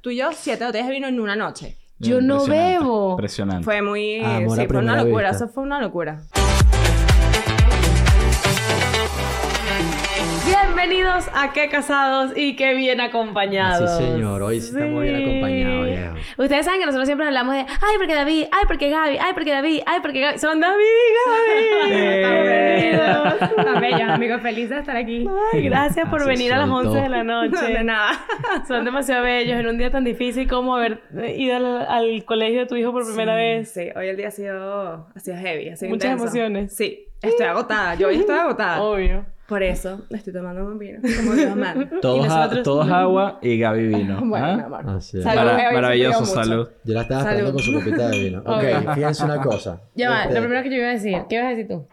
tú y yo siete botellas de vino en una noche. Yo no bebo. Impresionante. Fue muy... Amor a sí, fue una primera locura. vista. Eso fue una locura. Bienvenidos a Qué Casados y Qué Bien Acompañados. Sí, señor. Hoy sí estamos bien Sí. acompañados, viejo. Ustedes saben que nosotros siempre hablamos de ay, porque David, ay, porque Gaby, ay, porque David, ay, porque Gaby. Son David y Gaby. Bienvenidos. Tan bellos, amigos, felices de estar aquí. Ay, gracias por Así venir a las soltó. 11 de la noche. De nada. Son demasiado bellos en un día tan difícil como haber ido al, al colegio de tu hijo por primera vez. Sí, hoy el día ha sido, ha sido heavy, ha sido Muchas intenso. emociones. Sí, estoy agotada. Yo hoy estoy agotada. Obvio. Por eso estoy tomando un vino, como Dios manda. Todos, a- agua y Gaby vino. Bueno, ¿ah? mi amor. Así es. Salud, Mara- Gaby, maravilloso, salud. Yo la estaba esperando con su copita de vino. Ok, fíjense una cosa. Ya va, Este- lo primero que yo iba a decir. ¿Qué ibas a decir tú?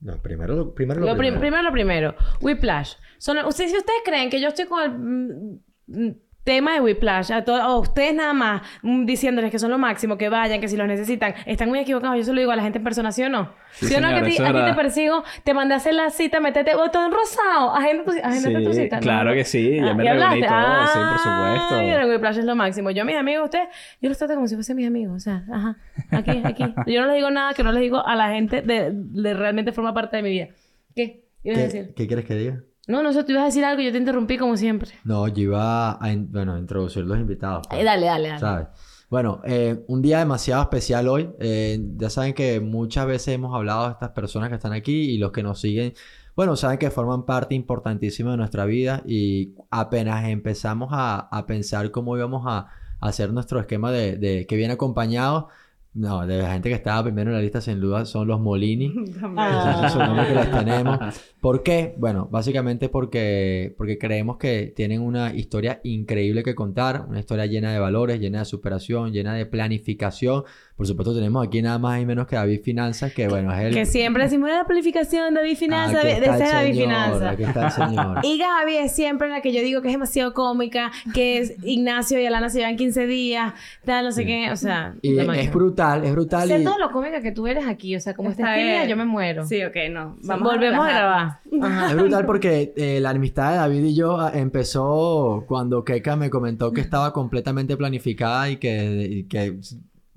No, primero lo, primero lo, Lo prim- primero. primero lo primero. Whiplash. Son, ustedes, si ustedes creen que yo estoy con el mm, mm, tema de Whiplash, a, to- a ustedes nada más mm, diciéndoles que son lo máximo, que vayan, que si los necesitan, están muy equivocados. Yo se lo digo a la gente en persona, ¿sí o no? Sí, ¿Sí, o no? Que a ti, a te persigo, te mandé a hacer la cita, metete botón rosado, agenda tu, agéndate tu Sí, cita. ¿no? claro que sí, ya Ah, me ¿y reuní hablaste? todo, sí, por Ah, supuesto. mira, el Whiplash es lo máximo. Yo, mis amigos, ustedes, yo los trato como si fuesen mis amigos. O sea, ajá, aquí, aquí. Yo no les digo nada que no les digo a la gente de, de realmente forma parte de mi vida. ¿Qué? ¿Ibas a ¿Qué, decir? ¿Qué quieres que diga? No, no sé, tú ibas a decir algo y yo te interrumpí como siempre. No, yo iba a, bueno, a introducir los invitados. pues, Eh, dale, dale, dale. ¿sabes? Bueno, eh, un día demasiado especial hoy. Eh, ya saben que muchas veces hemos hablado de estas personas que están aquí y los que nos siguen, bueno, saben que forman parte importantísima de nuestra vida y apenas empezamos a, a pensar cómo íbamos a, a hacer nuestro esquema de, de que viene acompañado. No, de la gente que estaba primero en la lista sin duda son los Molini. Ah. Esos son los nombres que les tenemos. ¿Por qué? Bueno, básicamente porque, porque creemos que tienen una historia increíble que contar, una historia llena de valores, llena de superación, llena de planificación. Por supuesto, tenemos aquí nada más y menos que David Finanzas, que bueno, es el... Que siempre decimos la planificación, David Finanza, Aquí de el David señor, Finanza. Aquí está el señor. Y Gaby es siempre la que yo digo que es demasiado cómica, que es Ignacio y Alana se llevan 15 días, tal, no sé qué, o sea, Y es brutal, es brutal. Sé y- todo lo cómica que tú eres aquí, o sea, como Está estás bien. yo me muero. Sí, ok, no. Volvemos a grabar. Ajá. Es brutal porque eh, la amistad de David y yo ah, empezó cuando Keka me comentó que estaba completamente planificada y que, y que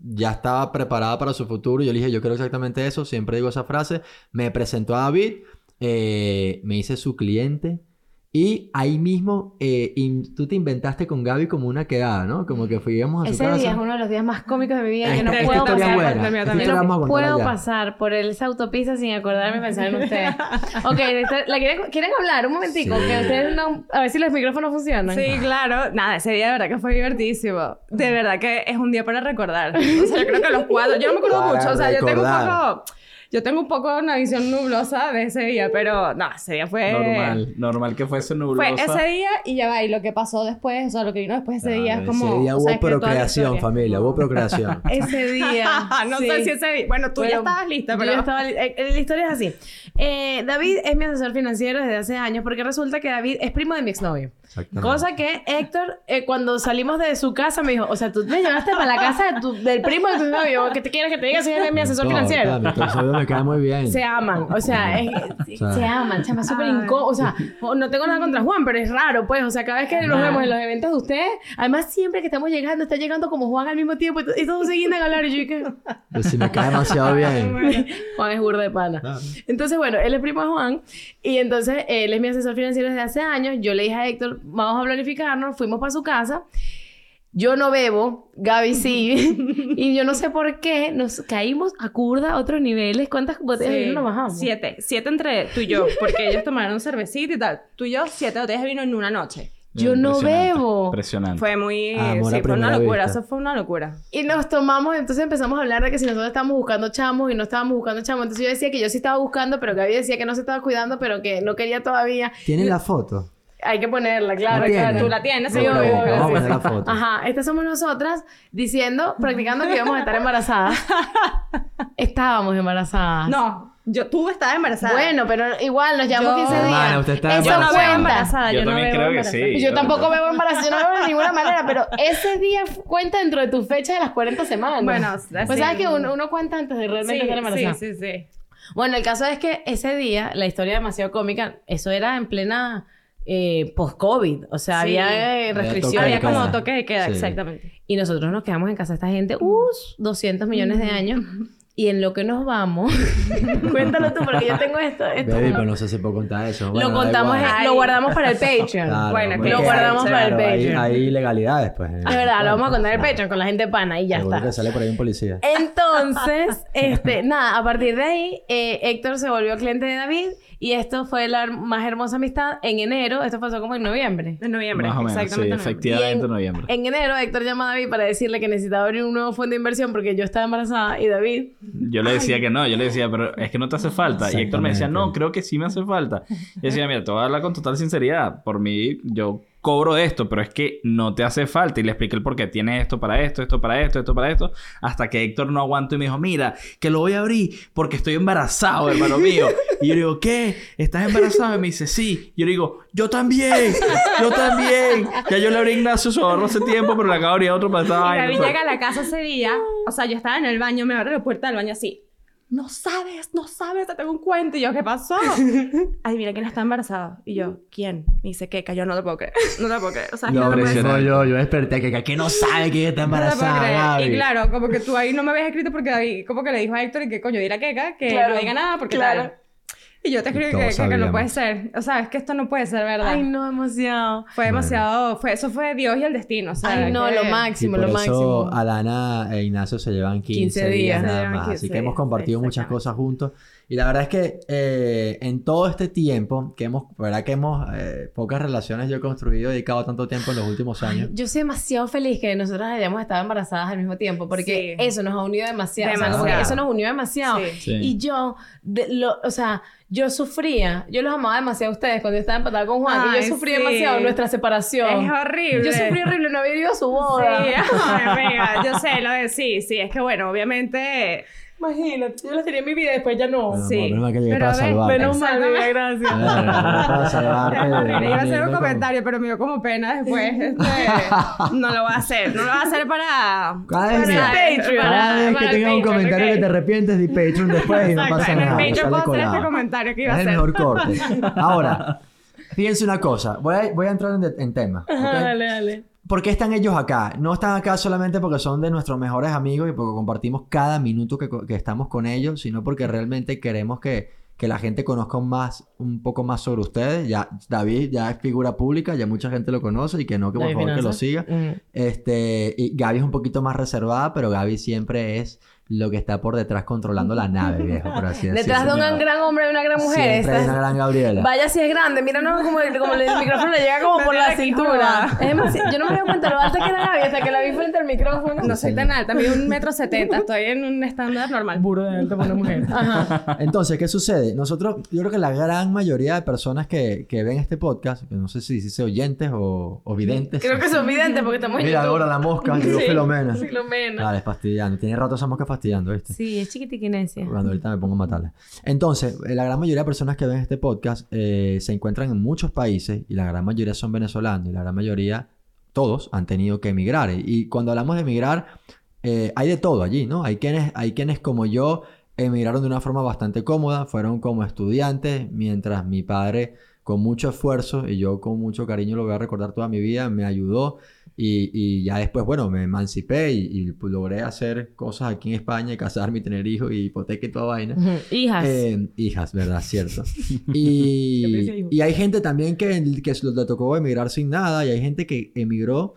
ya estaba preparada para su futuro. Yo le dije, yo quiero exactamente eso, siempre digo esa frase. Me presentó a David, eh, me hice su cliente. Y ahí mismo eh, in- tú te inventaste con Gaby como una quedada, ¿no? Como que fuimos a su Ese casa. día es uno de los días más cómicos de mi vida. Yo Esta- no puedo pasar, buena. no puedo ya. pasar por esa autopista sin acordarme de pensar en ustedes. ok, ¿la quieren, quieren hablar un momentico? Sí. Que ustedes no... A ver si los micrófonos funcionan. Sí, claro. Nada, ese día de verdad que fue divertísimo. De verdad que es un día para recordar. O sea, yo creo que los cuatro... Yo no me acuerdo Para mucho. O sea, yo tengo un recordar. poco... Yo tengo un poco una visión nublosa de ese día, pero no, ese día fue... Normal, normal que fuese nublosa. Fue ese día y ya va. Y lo que pasó después, o sea, lo que vino después de ese día es como... Ese día hubo que procreación, familia, hubo procreación. Ese día. no sí. sé si ese día... Bueno, tú ya estabas lista, yo pero... ya estaba li- eh, la historia es así. Eh, David es mi asesor financiero desde hace años porque resulta que David es primo de mi exnovio. Cosa que Héctor, eh, cuando salimos de su casa, me dijo, o sea, tú me llevaste para la casa de tu- del primo de tu novio, ¿qué te quieres que te diga si él es mi asesor No financiero? episodio me queda muy bien. Se aman, o sea, es- O sea. se aman, chama, es súper incómodo, o sea, no tengo nada contra Juan, pero es raro, pues, o sea, cada vez que nos vemos en los eventos de ustedes, además siempre que estamos llegando, está llegando como Juan al mismo tiempo y, to- y todos se guindan a hablar y yo dije, Pues si me cae demasiado bien. Juan es burda de pana. Entonces, bueno, él es primo de Juan y entonces él es mi asesor financiero desde hace años. Yo le dije a Héctor, vamos a planificarnos, fuimos para su casa. Yo no bebo, Gaby sí. y yo no sé por qué nos caímos a curda a otros niveles. ¿Cuántas botellas de Sí, vino nos bajamos? Siete. Siete entre tú y yo. Porque ellos tomaron cervecita y tal. Tú y yo, siete botellas de vino en una noche. Yo no bebo. Impresionante. Fue muy... Amor a sí, fue una locura. vista. Eso fue una locura. Y nos tomamos, entonces empezamos a hablar de que si nosotros estábamos buscando chamos y no estábamos buscando chamos. Entonces yo decía que yo sí estaba buscando, pero Gaby decía que no se estaba cuidando, pero que no quería todavía. ¿Tienen la foto? Hay que ponerla, claro, claro. Tú la tienes, Sí, obvio, vamos a poner la foto. Ajá, estas somos nosotras diciendo, practicando que íbamos a estar embarazadas. Estábamos embarazadas. No, yo, tú estabas embarazada. Bueno, pero igual nos llevamos Yo- 15 días. Hermana, usted está Eso yo no veo embarazada. cuenta. embarazada. Yo Yo, no también veo creo que embarazada. sí. Yo tampoco veo embarazo, yo no veo de ninguna manera, pero ese día cuenta dentro de tu fecha de las 40 semanas. Bueno, pues así- sabes que uno, uno cuenta antes de realmente Sí, estar embarazada. sí, sí, sí. Bueno, el caso es que ese día, la historia demasiado cómica, eso era en plena eh, post-COVID. O sea, Sí. había eh, Había restricciones. toque de Había como toque de queda, Sí. exactamente. Y nosotros nos quedamos en casa de esta gente, uh, 200 millones de años. Y en lo que nos vamos, cuéntalo tú, porque yo tengo esto. esto Baby, pero no sé si puedo contar eso. Bueno, lo contamos, en- lo guardamos para el Patreon. Claro, Bueno, porque lo guardamos para el claro, hay- Patreon. Hay ilegalidades, pues. Es verdad, lo vamos a contar en el Patreon con la gente pana y ya Seguro está. que sale por ahí un policía. Entonces, este, nada, a partir de ahí, eh, Héctor se volvió cliente de David y esto fue la más hermosa amistad en enero. Esto pasó como en noviembre. En noviembre, Más o menos, sí, exactamente. en noviembre. efectivamente en- noviembre. En enero, Héctor llama a David para decirle que necesitaba abrir un nuevo fondo de inversión porque yo estaba embarazada y David, Yo le decía que no, yo le decía, pero es que no te hace falta. Y Héctor me decía, no, creo que sí me hace falta. Y decía, mira, te voy a hablar con total sinceridad. Por mí, yo cobro esto, pero es que no te hace falta. Y le expliqué el por qué. Tienes esto para esto, esto para esto, esto para esto. Hasta que Héctor no aguantó y me dijo, mira, que lo voy a abrir porque estoy embarazado, hermano mío. Y yo le digo, ¿qué? ¿Estás embarazado? Y me dice, sí. Y yo le digo, yo también, yo también. Ya yo le abrí a Ignacio su ahorro hace tiempo, pero le acabo de abrir a otro para esta Y. David llega a la casa ese día, o sea, yo estaba en el baño, me abre la puerta del baño así. No sabes, no sabes, te tengo un cuento. Y yo, ¿qué pasó? Adivina quién está embarazado. Y yo, ¿quién? Me dice, ¿qué? Yo no lo puedo creer. No lo puedo creer. O sea, que no mismo impresionante. yo, yo desperté que, que no sabe que ella está No embarazada. Y claro, como que tú ahí no me habías escrito porque David, como que le dijo a Héctor y que coño, Keka que Claro, no diga nada porque claro. tal. Y yo te escribí que, que- que no puede ser. O sea, es que esto no puede ser verdad. ay no, demasiado. Fue demasiado, fue, eso fue Dios y el destino. O sea, Ay no, que- lo Y máximo, por lo eso máximo. Alana e Ignacio se llevan 15, 15 días, nada más. 15 Así que hemos compartido muchas cosas juntos. Y la verdad es que eh, en todo este tiempo que hemos, verdad que hemos, eh, pocas relaciones yo he construido, he dedicado tanto tiempo en los últimos años. Yo soy demasiado feliz que nosotras hayamos estado embarazadas al mismo tiempo, porque Sí. eso nos ha unido demasiado. O sea, Demasiado. eso nos unió demasiado. Sí. Sí. Y yo, de- lo, o sea, yo sufría, yo los amaba demasiado a ustedes cuando yo estaba empatada con Juan, y Ay, yo sufrí sí. demasiado nuestra separación. Es horrible. Yo sufrí horrible, no había ido a su boda. Sí, amiga, yo sé lo de sí, sí, es que bueno, obviamente Imagínate, yo las tenía en mi vida y después ya no. Bueno, sí. menos mal que llegué Pero para salvarte. Menos mal, gracias. Para salvarte iba a hacer un comentario, pero me dio como pena después. este, no lo voy a hacer. No lo voy a hacer para. Cada vez, Patreon. para- cada vez que tengas un Patreon, comentario que te arrepientes de Patreon después y no pasa en el nada. Patreon sale puedo hacer este comentario que iba a Es el hacer. mejor corte. Ahora, fíjense una cosa. Voy a, voy a entrar en, en tema. dale, dale. ¿Por qué están ellos acá? No están acá solamente porque son de nuestros mejores amigos y porque compartimos cada minuto que, estamos con ellos, sino porque realmente queremos que, que la gente conozca más, un poco más sobre ustedes. Ya David ya es figura pública, ya mucha gente lo conoce y que no, que por David favor que lo siga. Mm. Este, y Gaby es un poquito más reservada, pero Gaby siempre es lo que está por detrás controlando la nave, viejo, por así decirlo. Detrás de un gran hombre y una gran mujer. Siempre hay una gran Gabriela. Vaya si es grande, mira no, como, el, como el micrófono le llega como por la cintura. Es demasiado- yo no me di cuenta lo alta que era Gaby hasta que la vi frente al micrófono. No soy tan alta, mido un metro setenta. Estoy en un estándar normal. Burro de alta para una mujer. Ajá. Entonces, ¿qué sucede? Nosotros, yo creo que la gran mayoría de personas que, que ven este podcast, que no sé si dice oyentes o, o videntes. Creo que son videntes porque estamos en Mira, YouTube. ahora la mosca, llegó Sí, Filomena. Filomena. Dale, fastidiando. Tiene rato esa mosca fastidiando, ¿viste? Sí, es chiquitiquinesia. Cuando ahorita me pongo a matarla. Entonces, eh, la gran mayoría de personas que ven este podcast eh, se encuentran en muchos países y la gran mayoría son venezolanos y la gran mayoría, todos, han tenido que emigrar. Y, y cuando hablamos de emigrar, eh, hay de todo allí, ¿no? Hay quienes, hay quienes como yo emigraron de una forma bastante cómoda, fueron como estudiantes, mientras mi padre con mucho esfuerzo y yo con mucho cariño lo voy a recordar toda mi vida, me ayudó y, y ya después, bueno, me emancipé y, y, pues, logré hacer cosas aquí en España, y casarme y tener hijos y hipoteca y toda vaina. Hijas. Eh, hijas, ¿verdad? Cierto. Y, y hay gente también que, que le tocó emigrar sin nada y hay gente que emigró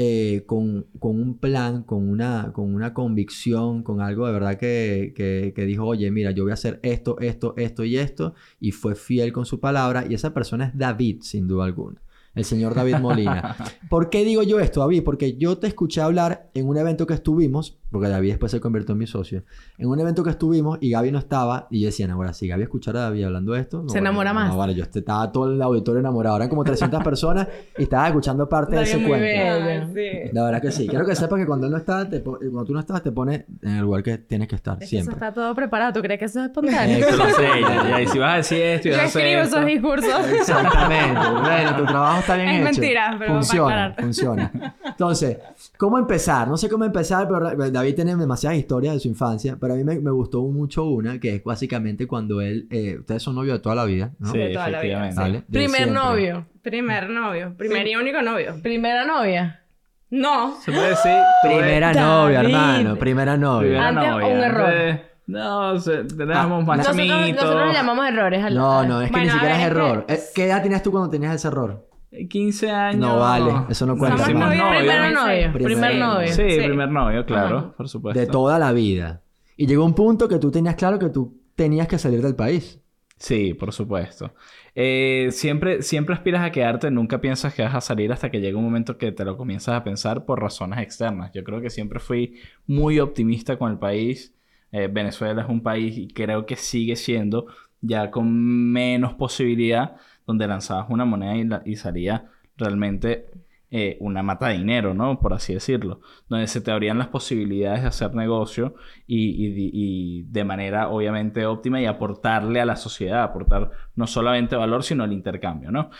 eh, con, con un plan, con una, con una convicción, con algo de verdad que, que, que dijo, oye, mira, yo voy a hacer esto, esto, esto y esto y fue fiel con su palabra y esa persona es David, sin duda alguna. El señor David Molina. ¿Por qué digo yo esto, David? Porque yo te escuché hablar en un evento que estuvimos, porque David después se convirtió en mi socio, en un evento que estuvimos y Gaby no estaba y yo decía, ahora si Gaby escuchara a David hablando de esto... no, Se bueno, enamora no, más. vale, yo estaba todo el auditorio enamorado, eran como 300 personas y estaba escuchando parte de David ese muy cuento. bello. Sí. La verdad que sí. Quiero que sepas que cuando él no está, te cuando tú no estás, te pone en el lugar que tienes que estar Es que eso siempre. está todo preparado. ¿Tú crees que eso es espontáneo? Eso lo sé. ya, ya. Y si vas a decir esto y Yo vas a hacer escribo esto... esos discursos. Exactamente. Bueno, tu trabajo está bien Es hecho. mentira, pero para funciona, funciona. Entonces, ¿cómo empezar? No sé cómo empezar, pero David tiene demasiadas historias de su infancia, pero a mí me, me gustó mucho una que es básicamente cuando él, eh, ustedes son novios de toda la vida, ¿no? Sí, De toda la vida, efectivamente. ¿Vale? De Primer siempre. novio. Primer novio. Primer y único novio. Primera novia. No. Se puede decir... Primera novia, hermano, primera novia. Primera Antes, novia. un error. Antes, No, se, teníamos Ah, más Nosotros, nosotros le llamamos errores. al- No, no, es que Bueno, ni siquiera ver, es que- error. Eh, ¿Qué edad tenías tú cuando tenías ese error? 15 años. No vale, eso no cuenta. Somos novio. Primer novio. seis. Primer Primer- novio. Sí, Sí. primer novio, claro, Ajá. por supuesto. De toda la vida. Y llegó un punto que tú tenías claro que tú tenías que salir del país. Sí, por supuesto. Eh, siempre, siempre aspiras a quedarte, nunca piensas que vas a salir hasta que llega un momento que te lo comienzas a pensar por razones externas. Yo creo que siempre fui muy optimista con el país. Eh, Venezuela es un país y creo que sigue siendo ya con menos posibilidad donde lanzabas una moneda y, la- y salía realmente eh, una mata de dinero, ¿no? Por así decirlo. Donde se te abrían las posibilidades de hacer negocio y, y- y de manera obviamente óptima y aportarle a la sociedad, aportar no solamente valor, sino el intercambio, ¿no?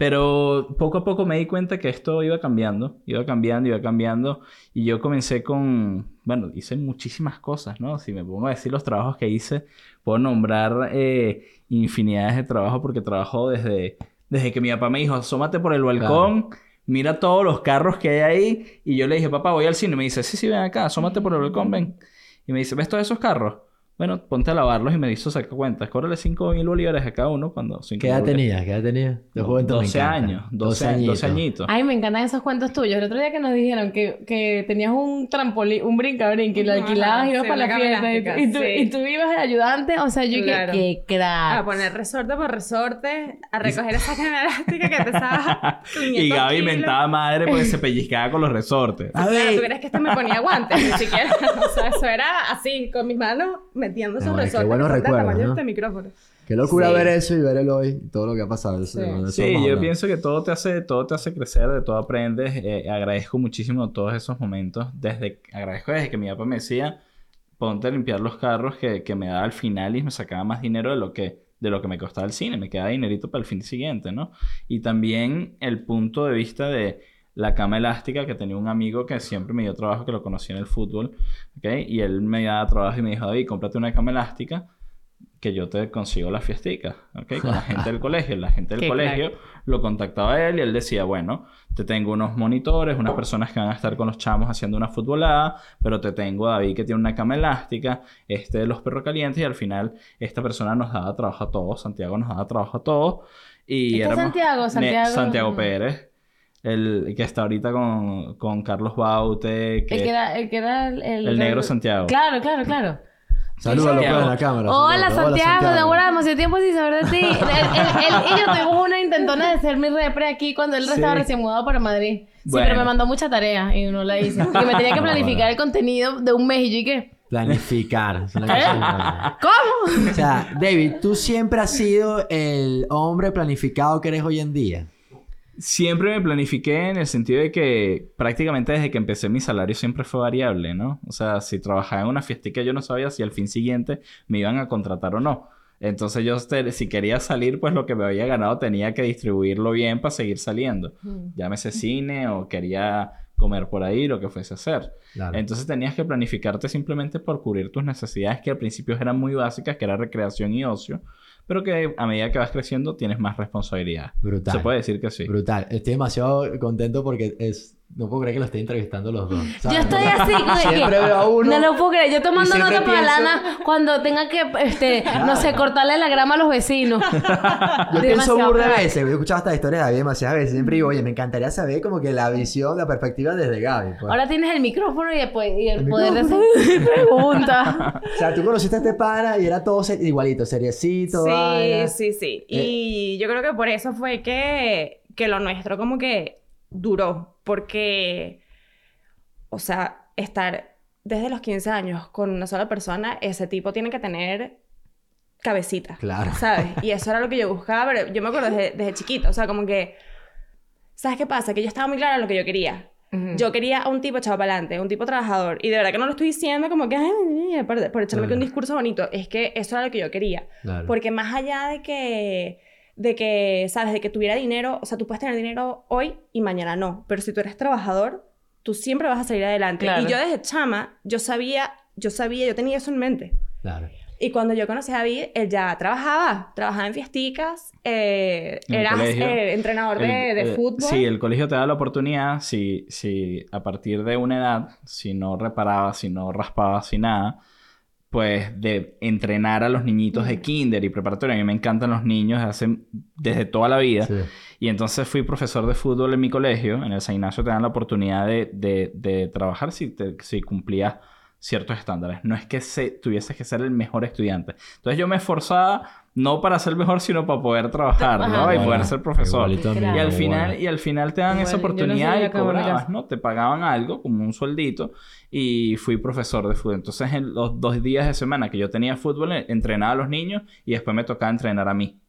Pero poco a poco me di cuenta que esto iba cambiando, iba cambiando, iba cambiando. Y yo comencé con, bueno, hice muchísimas cosas, ¿no? Si me pongo a decir los trabajos que hice, puedo nombrar eh, infinidades de trabajos porque trabajo desde, desde que mi papá me dijo, asómate por el balcón, mira todos los carros que hay ahí. Y yo le dije, papá, voy al cine. Y me dice, sí, sí, ven acá, asómate por el balcón, ven. Y me dice, ¿ves todos esos carros? Bueno, ponte a lavarlos y me hizo sacar cuentas. Cóbrale 5 mil bolívares a cada uno cuando... cinco ¿Qué edad tenías? ¿Qué edad tenías? Juventud me 12 encanta. años, 12, añitos. 12 añitos. Ay, me encantan esos cuentos tuyos. El otro día que nos dijeron que, que tenías un trampolín, un brinca-brinca y lo alquilabas y ibas sí, para la fiesta. Y, y tú, sí. y tú ibas de ayudante. O sea, yo Claro. que, que crack. A poner resorte por resorte, a recoger esa cadena elástica que pesaba 500 Y Gaby kilos. mentaba madre porque se pellizcaba con los resortes. A Claro, ¿tú ver. crees que este me ponía guantes? Ni siquiera. O sea, eso era así, con mis manos metiendo esos Ay, qué resortes. buenos recuerdos, ¿no? este micrófono. Qué locura Sí. ver eso y ver el hoy y todo lo que ha pasado. Eso- Sí. eso Sí, yo pienso que todo te hace, todo te hace crecer, de todo aprendes. Eh, agradezco muchísimo todos esos momentos. Desde, agradezco desde que mi papá me decía, ponte a limpiar los carros que, que me daba al final y me sacaba más dinero de lo que, de lo que me costaba el cine. Me quedaba dinerito para el fin siguiente, ¿no? Y también el punto de vista de la cama elástica, que tenía un amigo que siempre me dio trabajo, que lo conocí en el fútbol, ¿ok? Y él me daba trabajo y me dijo, David, cómprate una cama elástica que yo te consigo la fiestica, ¿ok? Con la gente del colegio. La gente del Qué colegio lo contactaba a él y él decía, bueno, te tengo unos monitores, unas personas que van a estar con los chamos haciendo una futbolada, pero te tengo a David que tiene una cama elástica, este de los perros calientes y al final esta persona nos daba trabajo a todos, Santiago nos daba trabajo a todos y ¿Este es éramos- Santiago? Santiago. Santiago Pérez, el que está ahorita con, con Carlos Baute, que, El que era el, que era el, el negro Santiago. Claro, claro, claro. Pues, Santiago. en la cámara. Hola, saludos. Santiago, de demasiado tiempo sin saber de ti. Él, él- él y yo tuvimos una intentona de ser mi repre aquí cuando él Sí. estaba recién mudado para Madrid. Sí, Bueno. pero me mandó mucha tarea y no la hice. Y me tenía que planificar el contenido de un mes y yo, ¿y qué? Planificar. es una cosa- ¿Cómo? o sea, David, tú siempre has sido el hombre planificado que eres hoy en día. Siempre me planifiqué en el sentido de que prácticamente desde que empecé mi salario siempre fue variable, ¿no? O sea, si trabajaba en una fiestica yo no sabía si al fin siguiente me iban a contratar o no. Entonces yo te- si quería salir, pues lo que me había ganado tenía que distribuirlo bien para seguir saliendo. Llámese cine o quería comer por ahí, lo que fuese a hacer. Claro. Entonces tenías que planificarte simplemente por cubrir tus necesidades que al principio eran muy básicas, que era recreación y ocio, pero que a medida que vas creciendo tienes más responsabilidad. Brutal. Se puede decir que sí. Brutal. Estoy demasiado contento porque es... No puedo creer que lo esté entrevistando los dos. Yo estoy así, que- Siempre veo a uno... No lo puedo creer. Yo tomando nota para pienso- Lana cuando tenga que, este, no sé, cortarle la grama a los vecinos. Yo pienso burda de veces. He escuchado esta historia de David demasiadas veces. Siempre digo, oye, me encantaría saber como que la visión, la perspectiva desde Gaby. pues. Ahora tienes el micrófono y el, po- y el El poder de hacer preguntas. O sea, tú conociste a este pana y era todo igualito, seriecito. Sí, sí, sí. Y yo creo que por eso fue que, que lo nuestro como que duró. Porque, o sea, estar desde los 15 años con una sola persona, ese tipo tiene que tener cabecita. Claro. ¿Sabes? Y eso era lo que yo buscaba, pero yo me acuerdo desde, desde chiquito. O sea, como que... ¿Sabes qué pasa? Que yo estaba muy clara en lo que yo quería. Yo quería a un tipo echado para adelante, un tipo trabajador. Y de verdad que no lo estoy diciendo como que, ay, por, por echarme que un Claro. discurso bonito. Es que eso era lo que yo quería. Claro. Porque más allá de que, de que, ¿sabes? De que tuviera dinero, o sea, tú puedes tener dinero hoy y mañana no. Pero si tú eres trabajador, tú siempre vas a salir adelante. Claro. Y yo desde chama, yo sabía, yo sabía, yo tenía eso en mente. Claro. Y cuando yo conocí a David, él ya trabajaba, trabajaba en fiesticas, eh, En era eh, entrenador de, El- de eh, fútbol. Sí, el colegio te da la oportunidad, si, si a partir de una edad, si no reparabas, si no raspabas, si nada, pues de entrenar a los niñitos de kinder y preparatoria. A mí me encantan los niños desde, hace- desde toda la vida. Sí. Y entonces fui profesor de fútbol en mi colegio. En el San Ignacio te dan la oportunidad de, de- de trabajar si, te- si cumplías ciertos estándares. No es que se, tuvieses que ser el mejor estudiante. Entonces yo me esforzaba no para ser mejor, sino para poder trabajar, ¿no? Y poder ser profesor. Y al final, bueno. y al final te dan esa Igual, no oportunidad sabía y cobrabas, ¿no? Te pagaban algo, como un sueldito, y fui profesor de fútbol. Entonces, en los dos días de semana que yo tenía fútbol, entrenaba a los niños y después me tocaba entrenar a mí.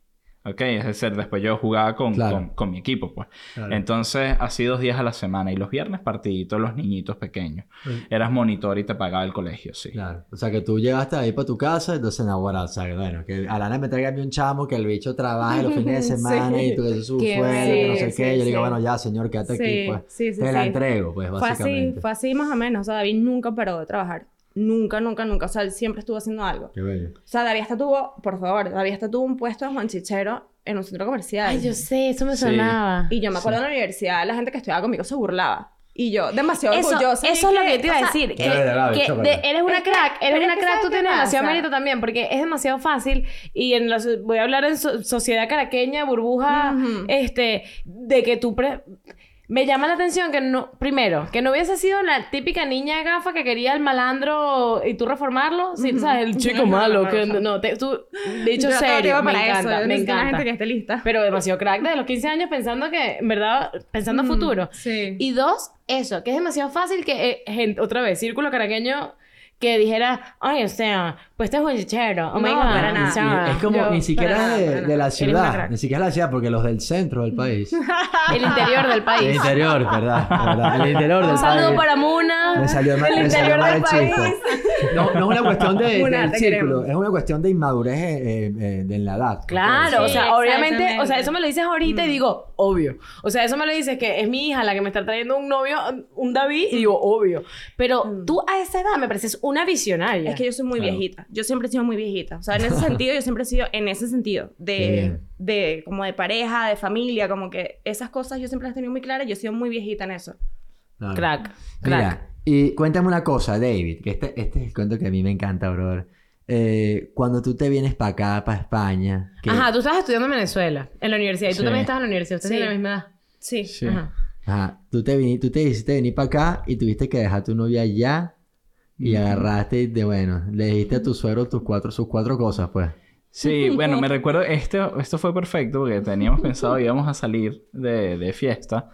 ¿Ok? Es decir, después yo jugaba con, Claro. con, con mi equipo, pues. Claro. Entonces, así dos días a la semana. Y los viernes partiditos los niñitos pequeños. Sí. Eras monitor y te pagaba el colegio, sí. Claro. O sea, que tú llegaste ahí para tu casa, entonces, no, bueno, o sea, que bueno, que Alana me traiga a mí un chamo, que el bicho trabaje los fines de semana Sí. y tú es su que no sé sí, qué. Yo le digo, bueno, ya, señor, quédate Sí, aquí, pues. sí, sí, Te la sí. entrego, pues, Fue así, básicamente. fue así más o menos. O sea, David nunca paró de trabajar. Nunca, nunca, nunca. O sea, él siempre estuvo haciendo algo. Qué bello. O sea, David hasta tuvo, por favor, David hasta tuvo un puesto de Juanchichero en un centro comercial. Ay, yo sé, eso me Sí. sonaba. Y yo me acuerdo en la universidad, la gente que estudiaba conmigo se burlaba. Y yo, demasiado Eso, orgullosa. eso es lo que te iba a decir. Que, de- eres una crack, eres pero una crack, ¿sabes tú tienes demasiado mérito también, porque es demasiado fácil. Y en la, voy a hablar en so- sociedad caraqueña, burbuja, este, de que tú. pre- me llama la atención que no, primero, que no hubiese sido la típica niña gafa que quería el malandro y tú reformarlo, sí. ¿sabes? El chico No, malo, no, que no. te, tú, dicho yo serio, me eso, encanta, me encanta. gente que esté lista. Pero demasiado crack desde los 15 años pensando que, en verdad, pensando a Mm, futuro. Sí. Y dos, eso, que es demasiado fácil que, eh, gente, otra vez, círculo caraqueño que dijera, ay, o sea, pues este es buen Oh my No, God. para nada. o sea, es como, yo- ni siquiera para nada, de, de la ciudad, ni siquiera de la ciudad, porque los del centro del país. el interior del El país. interior, ¿verdad? ¿verdad? El interior del Un saludo país. para Muna. Me salió mal, del me salió interior mal del el país. chiste. No, no es una cuestión de, Muna, del círculo, queremos. es una cuestión de inmadurez eh, eh, eh, de en la edad. Claro, o Sí, sea, obviamente, o sea, eso me lo dices ahorita y digo, obvio. O sea, eso me lo dices que es mi hija la que me está trayendo un novio, un David, y digo, obvio. Pero Mm. tú a esa edad me pareces una visionaria. Es que yo soy muy Claro. viejita. Yo siempre he sido muy viejita. O sea, en ese sentido, yo siempre he sido en ese sentido. De, de como de pareja, de familia, como que esas cosas yo siempre las he tenido muy claras. Yo he sido muy viejita en eso. Claro. Crack, crack. Mira, y cuéntame una cosa, David, que este, este es el cuento que a mí me encanta, brother. Eh, cuando tú te vienes para acá, para España, que- Ajá, tú estabas estudiando en Venezuela, en la universidad, y tú Sí. también estabas en la universidad, ustedes Sí. tienen la misma edad. Sí. Sí. Ajá. ajá, tú te, vini- tú te hiciste venir para acá y tuviste que dejar a tu novia allá y agarraste y de, bueno, le dijiste a tu suegro tus cuatro, sus cuatro cosas, pues. Sí, bueno, me recuerdo, este, esto fue perfecto porque teníamos pensado íbamos a salir de, de fiesta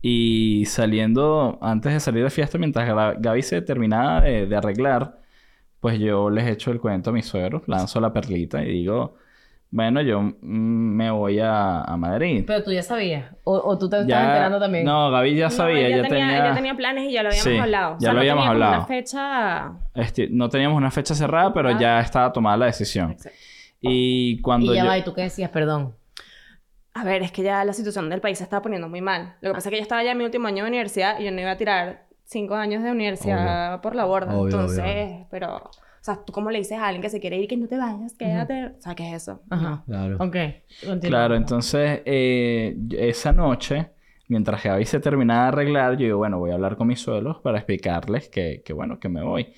y saliendo, antes de salir de fiesta, mientras Gaby se terminaba de, de arreglar, pues yo les echo el cuento a mis suegros, lanzo la perlita y digo, bueno, yo mm, me voy a, a Madrid. Pero tú ya sabías, o, o tú te Ya- estabas enterando también. No, Gaby ya No, sabía, ella ya tenía, tenía... ella tenía planes y ya lo habíamos Sí, hablado. ya lo no habíamos hablado. una fecha... este, no teníamos una fecha cerrada, pero Ajá. ya estaba tomada la decisión. Exacto. Y cuando y ya yo... va, ¿y tú qué decías? Perdón. A ver, es que ya la situación del país se estaba poniendo muy mal. Lo que pasa es que yo estaba ya en mi último año de universidad y yo no iba a tirar cinco años de universidad por la borda. Obvio, Entonces, obvio. pero... O sea, ¿tú cómo le dices a alguien que se quiere ir que no te vayas? Quédate. O sea, ¿qué es eso? Ajá. Claro. Ok. continúa. Claro, entonces eh, esa noche, mientras Gaby se terminaba de arreglar, yo digo, bueno, voy a hablar con mis suegros para explicarles que, que bueno, que me voy.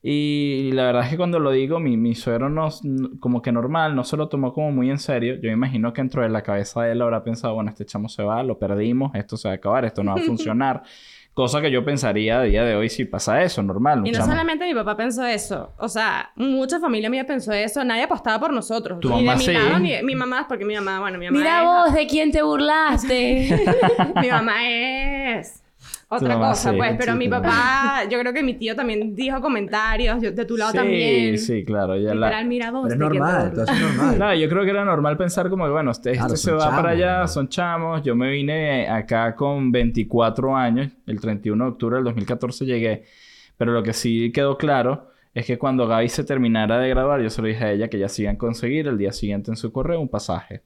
Y la verdad es que cuando lo digo, mi, mi suegro no, como que normal, no se lo tomó como muy en serio. Yo me imagino que dentro de la cabeza de él habrá pensado, bueno, este chamo se va, lo perdimos, esto se va a acabar, esto no va a funcionar. Cosa que yo pensaría a día de hoy si pasa eso, normal. Y no chamo- solamente mi papá pensó eso. O sea, mucha familia mía pensó eso. Nadie apostaba por nosotros. Tu ni mamá de mi sí. lado, ni de mi mamá, porque mi mamá, bueno, mi mamá Mira es... vos, ¿de quién te burlaste? mi mamá es otra mamá cosa, sí, pues. Pero sí, mi papá, yo creo que mi tío también dijo comentarios. Yo, de tu lado Sí, también. sí, claro. Ya la... Mira vos. Pero es ¿de quién te normal, todo eso es normal. Claro, yo creo que era normal pensar como que, bueno, este, este Claro, se son va para chamos, allá, ¿no? son chamos. Yo me vine acá con 24 años, el 31 de octubre del 2014 llegué. Pero lo que sí quedó claro es que cuando Gaby se terminara de graduar, yo se lo dije a ella que ya se iban a conseguir el día siguiente en su correo un pasaje.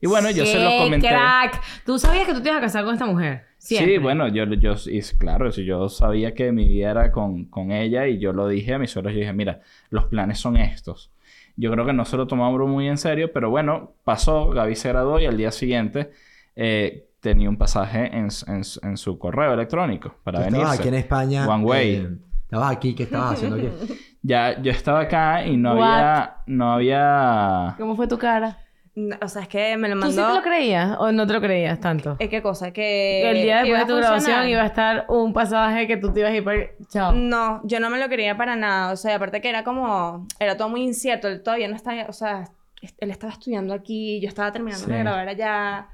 Y bueno, yo se lo ¡Qué comenté. crack! Tú sabías que tú te ibas a casar con esta mujer. Siempre. Sí, bueno, yo, yo, y claro, si yo sabía que mi vida era con, con ella y yo lo dije a mis suegros, yo dije, mira, los planes son estos. Yo creo que no se lo tomamos muy en serio, pero bueno, pasó, Gaby se graduó y al día siguiente eh, tenía un pasaje en, en, en su correo electrónico para venir. estabas aquí en España. One way. eh, estabas aquí, ¿qué estabas haciendo aquí? Ya, yo estaba acá y no What? había, no había... ¿Cómo fue tu cara? No, O sea, es que me lo ¿Tú sí mandó... te lo creías o no te lo creías tanto? ¿Eh, ¿Qué cosa? Que... el día después de tu graduación funcionar. iba a estar un pasaje que tú te ibas a ir para... Chao. No, yo no me lo quería para nada. O sea, aparte que era como... Era todo muy incierto. Él todavía no estaba... O sea, él estaba estudiando aquí. Yo estaba terminando Sí. de grabar allá.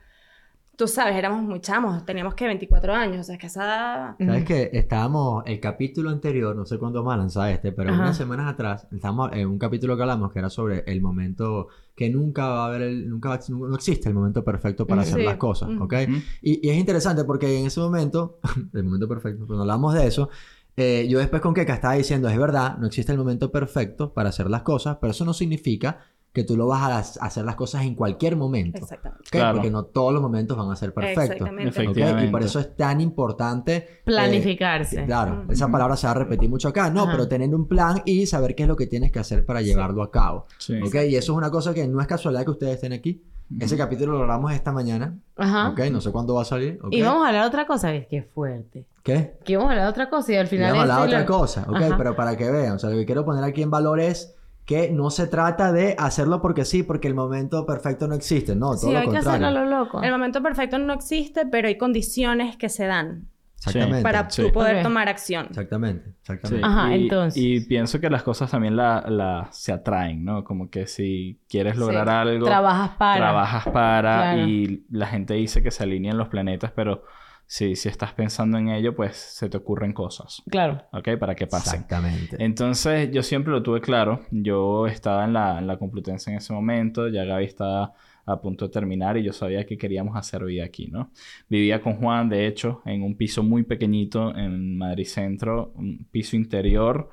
Tú sabes, éramos muy chamos. Teníamos que 24 años. O sea, es que esa... ¿Sabes que Estábamos, el capítulo anterior, no sé cuándo vamos a lanzar este, pero Ajá. unas semanas atrás, estábamos en un capítulo que hablamos que era sobre el momento que nunca va a haber, el- nunca va- no existe el momento perfecto para hacer Sí. las cosas. ¿ok? Y es interesante porque en ese momento, el momento perfecto, cuando hablamos de eso, eh, yo después con Keka estaba diciendo, es verdad, no existe el momento perfecto para hacer las cosas, pero eso no significa que tú lo vas a hacer las cosas en cualquier momento. Exactamente. ¿ok? Claro. Porque no todos los momentos van a ser perfectos. Exactamente. Efectivamente. ¿ok? Y por eso es tan importante eh, Planificarse. Claro, Ujú. esa palabra se va a repetir mucho acá, no, Ajá. pero tener un plan y saber qué es lo que tienes que hacer para llevarlo a cabo. Sí. ¿Ok? Y eso es una cosa que no es casualidad que ustedes estén aquí. Ese capítulo lo grabamos esta mañana. Ajá. ¿Ok? No sé cuándo va a salir. ¿ok? Y vamos a hablar de otra cosa. Es que fuerte. ¿Qué? Que vamos a hablar de otra cosa y al Y final... vamos a hablar de y otra lo- cosa, ¿ok? Ajá. Pero para que vean, o sea, lo que quiero poner aquí en valor es que no se trata de hacerlo porque sí, porque el momento perfecto no existe, no, todo Sí, lo hay que contrario. hacerlo a lo loco. El momento perfecto no existe, pero hay condiciones que se dan Exactamente. para Sí. tú poder tomar acción. Exactamente, Sí. exactamente. Ajá, y, entonces. Y pienso que las cosas también la, la- se atraen, ¿no? Como que si quieres lograr Sí. algo, Trabajas para. trabajas para Claro. y la gente dice que se alinean los planetas, pero si, si estás pensando en ello, pues se te ocurren cosas, Claro. ¿ok? Para que pasen. Exactamente. Entonces, yo siempre lo tuve claro. Yo estaba en la, en la Complutense en ese momento. Ya Gaby estaba a punto de terminar y yo sabía que queríamos hacer vida aquí, ¿no? Vivía con Juan, de hecho, en un piso muy pequeñito en Madrid Centro. Un piso interior,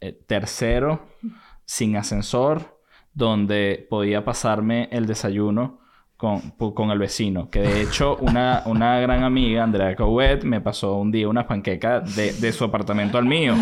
eh, tercero, sin ascensor, donde podía pasarme el desayuno con, con el vecino. Que de hecho, una, una gran amiga, Andrea Cowet, me pasó un día una panqueca de, de su apartamento al mío.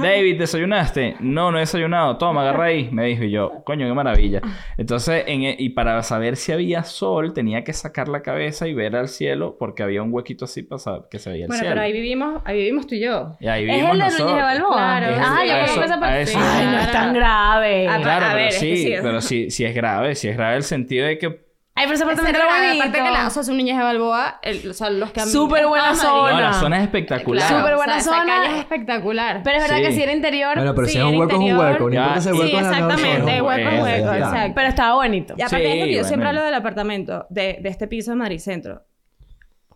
David, ¿desayunaste? No, no he desayunado. Toma, agarra ahí. Me dijo y yo, coño, qué maravilla. Entonces, en e- y para saber si había sol, tenía que sacar la cabeza y ver al cielo porque había un huequito así saber que se veía el Bueno, cielo. pero ahí vivimos, ahí vivimos tú y yo. Y ahí Es vivimos el de nosotros. De Balboa. Claro. Ah, yo A conozco eso- esa a parte. eso- Ay, no es tan grave. Ah, Claro, A pero ver, es sí, que sí. pero sí, sí es grave, sí es grave el sentido de que Ay, pero Esa apartamento era era la bonito. parte que la, o sea, es un niñez de Balboa, el- o sea, los que han Súper buena zona. no, la zona es espectacular. Claro, Súper buena o sea, zona. Esa calle es espectacular. Pero es verdad Sí. que si era interior. Bueno, pero Sí, si es un hueco, es un interior- hueco. No importa ese Sí, hueco mejor exactamente, hueco es hueco, exacto. Pero estaba bonito. Y aparte Sí, de esto que yo bueno. siempre hablo del apartamento, de, de este piso de Madrid Centro.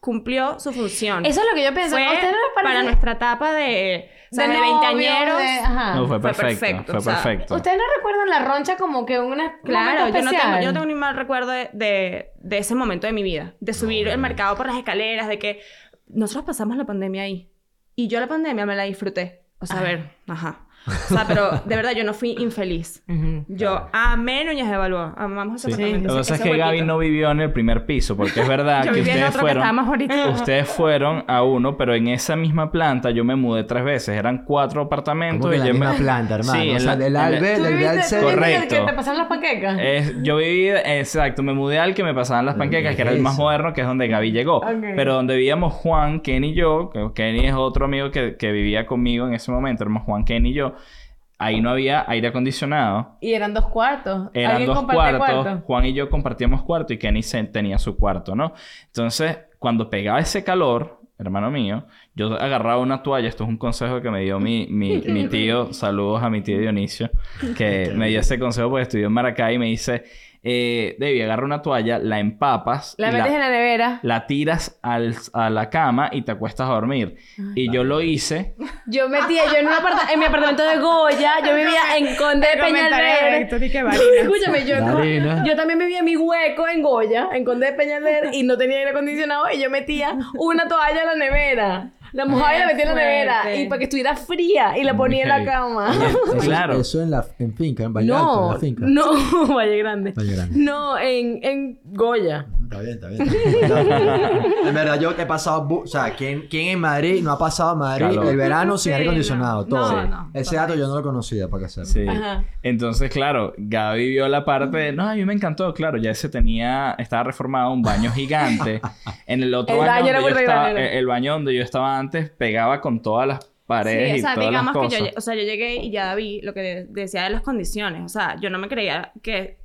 Cumplió su función. Eso es lo que yo pienso. fue ¿A no les para nuestra etapa de, o sea, de, veinteañeros. de-. No, fue Fue perfecto, perfecto, fue o sea, perfecto. ¿Ustedes no recuerdan la roncha como que una Claro, yo no, tengo, yo no tengo ni mal recuerdo de, de, de ese momento de mi vida. De subir el mercado por las escaleras, de que nosotros pasamos la pandemia ahí. Y yo la pandemia me la disfruté. O sea, a ver, ajá. O sea, pero de verdad yo no fui infeliz. Ujú. Yo amé Núñez de Balboa. Amamos ese Sí. apartamento. Lo que pasa es que Gaby no vivió en el primer piso, porque es verdad Yo que vivía en ustedes otro que fueron. estábamos ahorita. Ustedes fueron a uno, pero en esa misma planta yo me mudé tres veces. Eran cuatro apartamentos que y la yo misma me... planta, hermano. Sí, o en sea, del en la- Albe, ¿Tú del Real en el Correcto. que te pasan las panquecas? Es- yo viví, exacto, me mudé al que me pasaban las panquecas, que era el más moderno, que es donde Gaby llegó. Ok. Pero donde vivíamos Juan, Ken y yo, que Kenny es otro amigo que, que vivía conmigo en ese momento, éramos Juan, Ken y yo, ahí no había aire acondicionado. Y eran dos cuartos. Eran ¿Alguien dos cuartos. cuarto? Juan y yo compartíamos cuarto y Kenny se- tenía su cuarto, ¿no? Entonces, cuando pegaba ese calor, hermano mío, yo agarraba una toalla. Esto es un consejo que me dio mi, mi, mi tío. Saludos a mi tío Dionisio, que me dio ese consejo porque estudió en Maracay y me dice: eh, Debbie, agarra una toalla, la empapas, La metes en la nevera. la tiras al- a la cama y te acuestas a dormir. y yo lo hice. Yo metía, yo en, un aparta- en mi apartamento de Goya, yo vivía en Conde de Peñalver. Escúchame, yo, yo también vivía en mi hueco en Goya, en Conde de Peñalver, y no tenía aire acondicionado, y yo metía una toalla en la nevera. La mojaba y la metía en la nevera. Y para que estuviera fría. Y la ponía en la cama. Claro. Eso en la en finca, en Valle Alto, en No, la finca. no, Valle Grande. Valle Grande. No, en, en Goya. Está bien, está bien. está bien. en verdad, yo he pasado... O sea, ¿quién, ¿quién en Madrid no ha pasado Madrid Calor. el verano sin Sí, aire acondicionado? no. Todo. No, no, Ese dato yo no lo conocía, para que sepa. Sí. Ajá. Entonces, claro, Gaby vio la parte de, no, a mí me encantó, claro, ya ese tenía, estaba reformado, un baño gigante. En el otro El baño, era donde yo estaba, el baño donde yo estaba antes pegaba con todas las paredes Sí, o y sea, todas las digamos que cosas. yo, lle- o sea, yo llegué y ya vi lo que de- decía de las condiciones. O sea, yo no me creía que...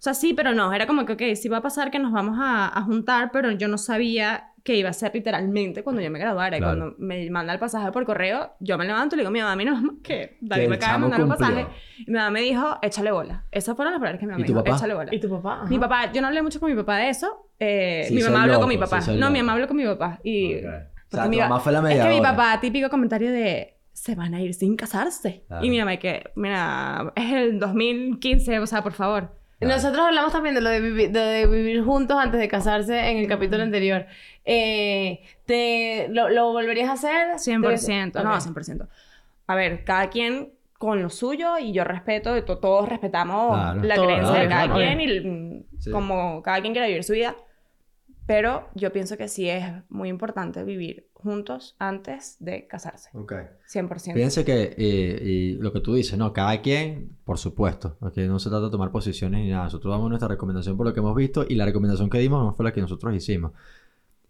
O sea, sí, pero no. Era como que, ok, sí va a pasar que nos vamos a, a juntar, pero yo no sabía que iba a ser literalmente cuando yo me graduara. Y Claro. cuando me manda el pasaje por correo, yo me levanto y le digo a mi mamá, mi mamá, que David me acaba de mandar un cumplió. pasaje. Y mi mamá me dijo, échale bola. Esas fueron las palabras que mi mamá ¿Y me tu dijo, papá? échale bola. ¿Y tu papá? Mi papá, yo no hablé mucho con mi papá de eso. eh, Sí, mi mamá habló con mi loco, sí, papá. soy no, mi loco. mamá habló con mi papá. Y Ok. O sea, mi mamá fue la Es que mi papá, típico comentario de se van a ir sin casarse. Claro. Y mi mamá que, mira, es el 2015, o sea, por favor. Nosotros hablamos también de lo de, vivi- de, de vivir juntos antes de casarse en el capítulo anterior. Eh, ¿te, lo, lo volverías a hacer? 100%, no, Ok. 100%. A ver, cada quien con lo suyo y yo respeto, to- todos respetamos Claro. la Todo, creencia de obvio, cada quien y Sí. como cada quien quiera vivir su vida. Pero yo pienso que sí es muy importante vivir juntos antes de casarse. Ok. 100%. Fíjense que, eh, y lo que tú dices, ¿no? Cada quien, por supuesto, porque no se trata de tomar posiciones ni nada. Nosotros damos nuestra recomendación por lo que hemos visto y la recomendación que dimos no fue la que nosotros hicimos.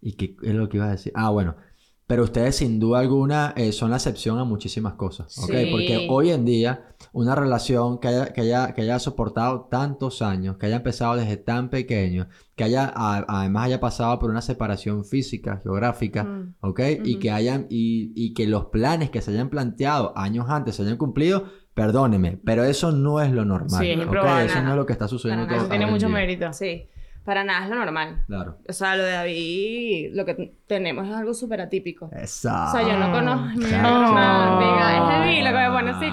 ¿Y qué es lo que ibas a decir? Ah, bueno. Pero ustedes, sin duda alguna, eh, son la excepción a muchísimas cosas, ¿ok? Sí. Porque hoy en día, una relación que haya, que haya, que haya soportado tantos años, que haya empezado desde tan pequeño, que haya, a- además haya pasado por una separación física, geográfica, Mm. ¿ok? Y que hayan, y, y que los planes que se hayan planteado años antes se hayan cumplido, perdóneme, pero eso no es lo normal, Sí, es ¿ok? improbable. Eso no es lo que está sucediendo todo Tiene mucho día. mérito. Sí, para nada es lo normal. Claro. O sea, lo de David, lo que tenemos es algo súper atípico. Eso. O sea, yo no conozco. Mamá, amiga, es David lo que me pone así,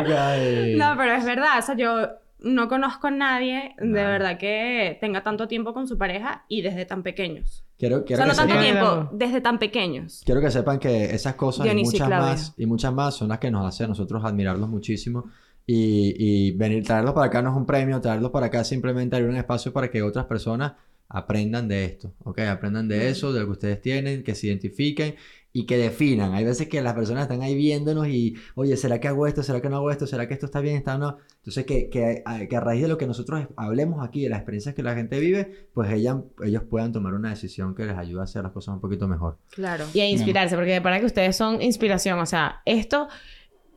ok. No, pero es verdad. O sea, yo no conozco a nadie de verdad que tenga tanto tiempo con su pareja y desde tan pequeños. Quiero, O quiero, sea, no que tanto sepan, tiempo, desde tan pequeños. quiero que sepan que esas cosas y muchas más y muchas más son las que nos hacen a nosotros admirarlos muchísimo y, y venir traerlos para acá no es un premio, traerlos para acá simplemente abrir un espacio para que otras personas aprendan de esto, ¿ok? Aprendan de eso, de lo que ustedes tienen, que se identifiquen y que definan. Hay veces que las personas están ahí viéndonos y, oye, ¿será que hago esto? ¿Será que no hago esto? ¿Será que esto está bien? ¿Está no? Entonces, que, que, a, que a raíz de lo que nosotros hablemos aquí, de las experiencias que la gente vive, pues ella, ellos puedan tomar una decisión que les ayude a hacer las cosas un poquito mejor. Claro. Y a inspirarse, porque para que ustedes son inspiración. O sea, esto...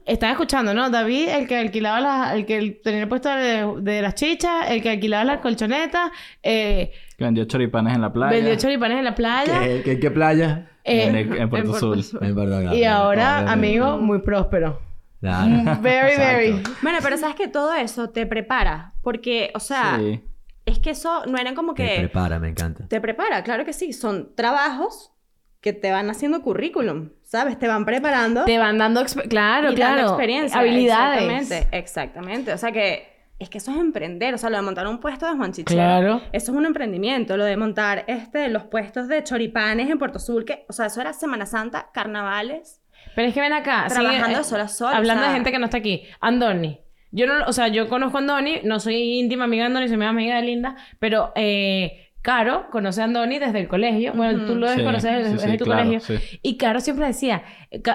Están escuchando, ¿no? David, el que alquilaba las... El que tenía el puesto de, de las chichas, el que alquilaba las colchonetas, eh, Que vendió choripanes en la playa. vendió choripanes en la playa. ¿Qué, qué, qué playa? eh, En, el- en Puerto en. Puerto En verdad, y ahora, amigo, muy próspero. Claro. Very, Exacto. very. Bueno, pero sabes que todo eso te prepara. Porque, o sea, Sí. es que eso no eran como Me que. prepara, me encanta. Te prepara, claro que sí. Son trabajos que te van haciendo currículum, ¿sabes? Te van preparando. Te van dando... Claro, y dando claro. experiencia. Habilidades. Exactamente, exactamente. O sea que es que eso es emprender. O sea, lo de montar un puesto de Juan Chichero. Claro. Eso es un emprendimiento. Lo de montar este, los puestos de choripanes en Puerto Azul, que, o sea, eso era Semana Santa, carnavales. Pero es que ven acá. Trabajando sigue- de sol a sol, Hablando o sea- de gente que no está aquí. Andoni. Yo no, o sea, yo conozco a Andoni, no soy íntima amiga de Andoni, soy mi amiga de Linda, pero eh, Caro conoce a Andoni desde el colegio. Bueno, tú lo debes Sí, conocer desde, sí, desde sí, tu claro, colegio. Y Caro siempre decía,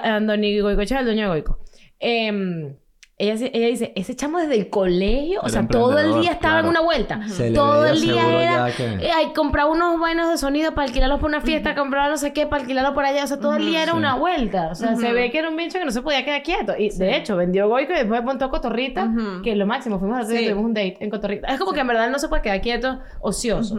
Andoni Goicocha es el dueño de Goico. Em, ella, ella dice, ese chamo desde el colegio, o sea, todo el día estaba claro. en una vuelta. Se Todo el día era, que- eh, ay, compraba unos buenos de sonido para alquilarlos para una fiesta, compraba no sé qué para alquilarlo por allá, o sea, todo el día era Sí. una vuelta, o sea, se ve que era un bicho que no se podía quedar quieto. Y de hecho, vendió Goico y después montó Cotorrita, que es lo máximo, fuimos a hacer, Sí. tuvimos un date en Cotorrita. Es como que en verdad no se puede quedar quieto, ocioso.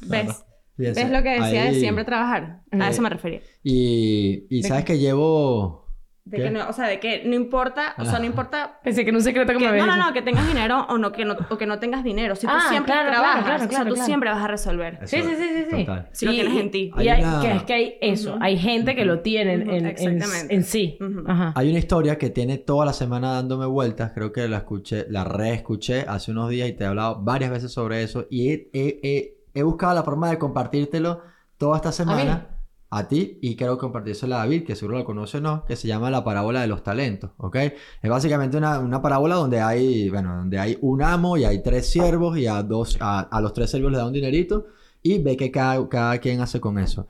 ¿Ves? Fíjense, ¿Ves lo que decía de siempre trabajar? A Eh, eso me refería. Y, y sabes que llevo... De ¿Qué? que no, o sea, de que no importa, o sea, no importa Pensé que era un secreto que, que- me había no, no, no, que tengas dinero o no que no, o que no tengas dinero. Si tú Ah, siempre claro, claro, trabajas, claro, o sea, claro, tú claro. siempre vas a resolver. Sí, sí, sí, sí, sí. Total. Si lo tienes en ti. Y Hay una- que es que hay eso, hay gente que lo tiene en, Ujú, en- en- exactamente. en sí. Ajá. Hay una historia que tiene toda la semana dándome vueltas, creo que la escuché, la reescuché hace unos días y te he hablado varias veces sobre eso y he, he- he- he buscado la forma de compartírtelo toda esta semana. A ti y quiero compartírsela a David, que seguro la conoce o no, que se llama la parábola de los talentos, ¿ok? Es básicamente una, una parábola donde hay, bueno, donde hay un amo y hay tres siervos y a, dos, a, a los tres siervos les da un dinerito y ve que cada, cada quien hace con eso.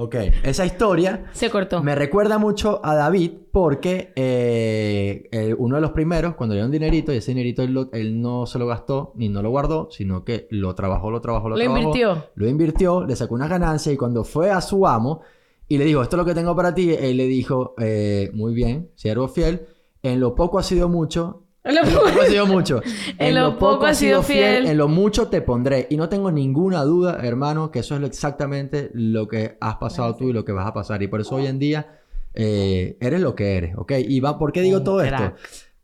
Ok, esa historia Se cortó. me recuerda mucho a David porque eh, eh, uno de los primeros, cuando le dio un dinerito, y ese dinerito él, lo- él no se lo gastó ni no lo guardó, sino que lo trabajó, lo trabajó, lo, Lo trabajó. invirtió. Lo invirtió, le sacó unas ganancias y cuando fue a su amo y le dijo, esto es lo que tengo para ti, él le dijo, eh, muy bien, siervo fiel, en lo poco ha sido mucho. En lo poco ha sido mucho. En lo poco has sido fiel. En lo mucho te pondré. Y no tengo ninguna duda, hermano, que eso es exactamente lo que has pasado tú y lo que vas a pasar. Y por eso hoy en día eh, eres lo que eres, ¿ok? Y va, ¿por qué digo Un todo esto?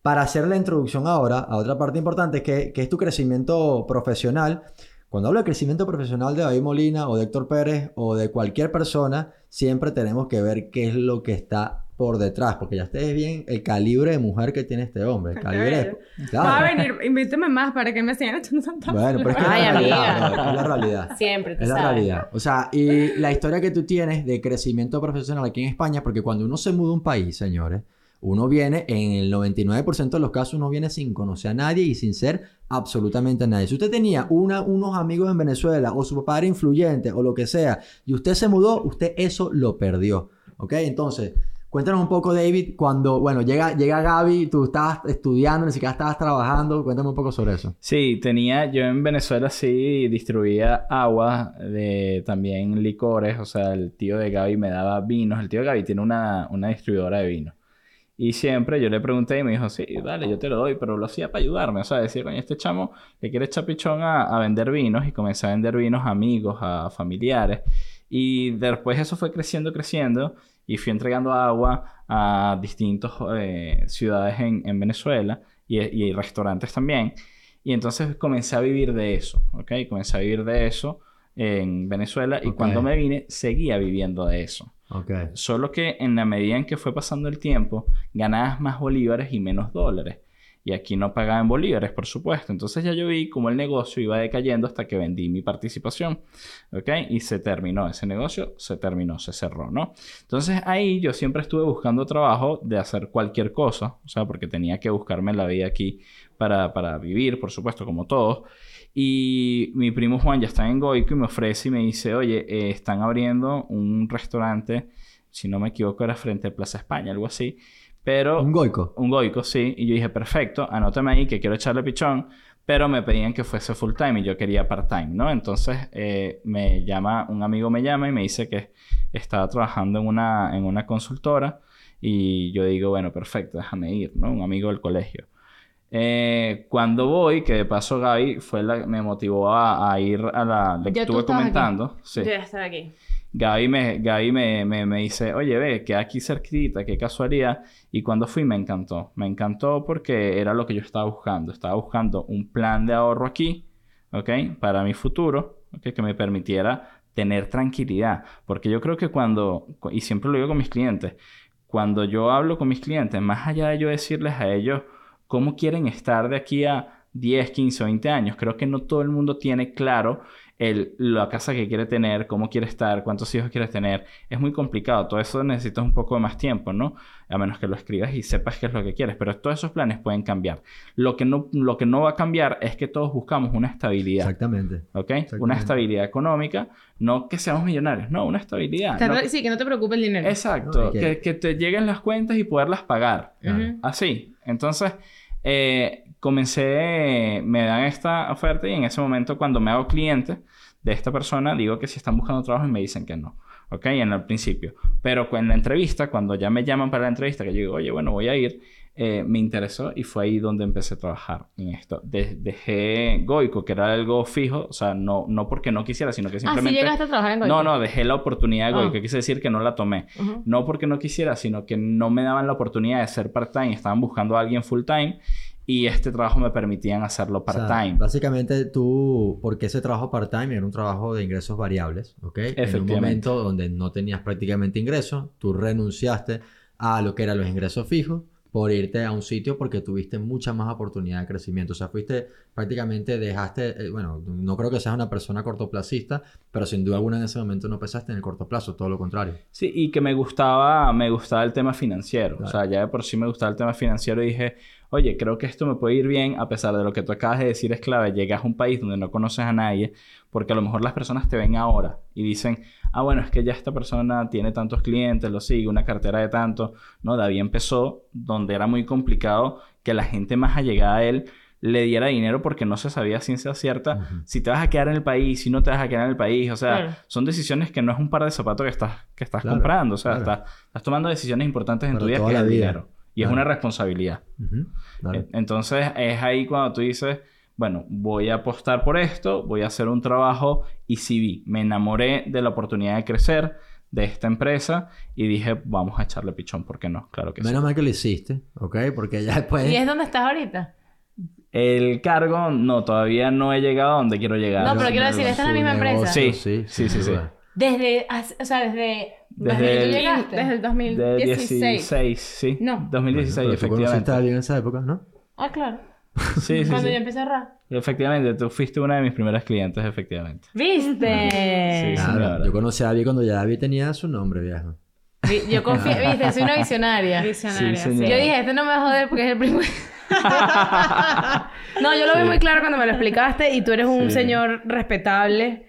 Para hacer la introducción ahora a otra parte importante que, que es tu crecimiento profesional. Cuando hablo de crecimiento profesional de David Molina o de Héctor Pérez o de cualquier persona, siempre tenemos que ver qué es lo que está por detrás, porque ya ustedes bien el calibre de mujer que tiene este hombre. El calibre de- Claro. Va a venir, invíteme más para que me sigan echando tantas Bueno, pero es que es la realidad, es la realidad. Siempre, tú Es la sabes. realidad. O sea, y la historia que tú tienes de crecimiento profesional aquí en España, porque cuando uno se muda a un país, señores, uno viene, en el 99% de los casos, uno viene sin conocer a nadie y sin ser absolutamente nadie. Si usted tenía una, unos amigos en Venezuela o su papá era influyente o lo que sea, y usted se mudó, usted eso lo perdió. ¿Ok? Entonces, cuéntanos un poco, David, cuando, bueno, llega, llega Gaby, tú estabas estudiando, ni siquiera estabas trabajando, cuéntame un poco sobre eso. Sí, tenía, yo en Venezuela sí distribuía agua, de, también licores, o sea, el tío de Gaby me daba vinos, el tío de Gaby tiene una, una distribuidora de vinos. Y siempre yo le pregunté y me dijo, sí, dale, yo te lo doy, pero lo hacía para ayudarme, o sea, decía, coño, este chamo le quiere echar pichón a, a vender vinos y comencé a vender vinos a amigos, a familiares. Y después eso fue creciendo, creciendo y fui entregando agua a distintas ciudades en, en Venezuela y, y restaurantes también. Y entonces comencé a vivir de eso, ¿ok? Comencé a vivir de eso en Venezuela y cuando me vine seguía viviendo de eso. Ok. Solo que en la medida en que fue pasando el tiempo, ganabas más bolívares y menos dólares. Y aquí no pagaba en bolívares, por supuesto. Entonces ya yo vi cómo el negocio iba decayendo hasta que vendí mi participación. ¿Ok? Y se terminó ese negocio, se terminó, se cerró, ¿no? Entonces ahí yo siempre estuve buscando trabajo de hacer cualquier cosa. O sea, porque tenía que buscarme la vida aquí para, para vivir, por supuesto, como todos. Y mi primo Juan ya está en Goico y me ofrece y me dice, oye, eh, están abriendo un restaurante, si no me equivoco era frente a Plaza España, algo así. Pero... Un goico. Un goico, sí. Y yo dije, perfecto, anótame ahí que quiero echarle pichón. Pero me pedían que fuese full time y yo quería part time, ¿no? Entonces eh, me llama, un amigo me llama y me dice que estaba trabajando en una, en una consultora. Y yo digo, bueno, perfecto, déjame ir, ¿no? Un amigo del colegio. Eh, cuando voy, que de paso Gaby fue la, me motivó a, a ir a la... Le Ya tú estuve estabas aquí. comentando. Sí. Yo ya estaba aquí. Gaby, me, Gaby me, me, me dice, oye, ve, queda aquí cerquita, qué casualidad. Y cuando fui me encantó. Me encantó porque era lo que yo estaba buscando. Estaba buscando un plan de ahorro aquí, ¿ok? Para mi futuro, ¿ok? Que me permitiera tener tranquilidad. Porque yo creo que cuando, y siempre lo digo con mis clientes, cuando yo hablo con mis clientes, más allá de yo decirles a ellos cómo quieren estar de aquí a 10, 15 o 20 años, creo que no todo el mundo tiene claro el, la casa que quiere tener, cómo quiere estar, cuántos hijos quiere tener. Es muy complicado. Todo eso necesitas un poco de más tiempo, ¿no? A menos que lo escribas y sepas qué es lo que quieres. Pero todos esos planes pueden cambiar. Lo que no, lo que no va a cambiar es que todos buscamos una estabilidad. Exactamente. ¿Ok? Exactamente. Una estabilidad económica. No que seamos millonarios. No, una estabilidad. No- Sí, que no te preocupe el dinero. Exacto. No, y que- que... te lleguen las cuentas y poderlas pagar. Ujú. Así. Entonces, eh, comencé, me dan esta oferta y en ese momento cuando me hago cliente de esta persona, digo que si están buscando trabajo y me dicen que no. ¿Ok? En el principio. Pero en la entrevista, cuando ya me llaman para la entrevista, que yo digo, oye, bueno, voy a ir, eh, me interesó y fue ahí donde empecé a trabajar en esto. De- dejé Goico, que era algo fijo, o sea, no, no porque no quisiera, sino que Ah, sí simplemente... llegaste a trabajar en Goico. No, no, dejé la oportunidad de Ah. Goico, quise decir que no la tomé. Ujú. No porque no quisiera, sino que no me daban la oportunidad de ser part-time. Estaban buscando a alguien full-time y este trabajo me permitían hacerlo O sea, part-time. básicamente tú, porque ese trabajo part-time era un trabajo de ingresos variables, ¿ok? En un momento donde no tenías prácticamente ingresos, tú renunciaste a lo que eran los ingresos fijos por irte a un sitio porque tuviste mucha más oportunidad de crecimiento. O sea, fuiste prácticamente dejaste, eh, bueno, no creo que seas una persona cortoplacista, pero sin duda alguna en ese momento no pensaste en el corto plazo, todo lo contrario. Sí, y que me gustaba, me gustaba el tema financiero. Claro. O sea, ya de por sí me gustaba el tema financiero y dije, oye, creo que esto me puede ir bien, a pesar de lo que tú acabas de decir es clave. Llegas a un país donde no conoces a nadie, porque a lo mejor las personas te ven ahora y dicen, ah, bueno, es que ya esta persona tiene tantos clientes, lo sigue, una cartera de tanto. No, David empezó donde era muy complicado que la gente más allegada a él le diera dinero porque no se sabía ciencia cierta si te vas a quedar en el país, si no te vas a quedar en el país. O sea, Claro. son decisiones que no es un par de zapatos que estás, que estás Claro, comprando. O sea, claro. estás, estás tomando decisiones importantes en Para tu vida que es el dinero. Y es una responsabilidad. Eh, Entonces, es ahí cuando tú dices, bueno, voy a apostar por esto, voy a hacer un trabajo y sí vi, me enamoré de la oportunidad de crecer de esta empresa y dije, vamos a echarle pichón, ¿por qué no? Claro que Menos sí. mal que lo hiciste, ¿ok? Porque ya después... ¿Y es donde estás ahorita? El cargo, no, todavía no he llegado a donde quiero llegar. No, pero quiero decir, ¿esta es la misma empresa? Sí, sí, sí, sí. duda. Desde, o sea, desde... Desde el- llegaste. Desde el De 2016. 16, sí. No. 2016, Bueno, pero tú conociste a efectivamente. alguien en esa época, ¿no? Ah, claro. Sí, sí, Cuando sí. yo empecé a ahorrar. Efectivamente, tú fuiste una de mis primeras clientes, efectivamente. ¿Viste? Sí, Claro, yo conocí a David cuando ya David tenía su nombre, viejo. Vi- Yo confío, viste, soy una visionaria. Visionaria, Sí, sí. Yo dije, este no me va a joder porque es el primo. no, yo lo vi muy claro cuando me lo explicaste y tú eres un Sí. señor respetable.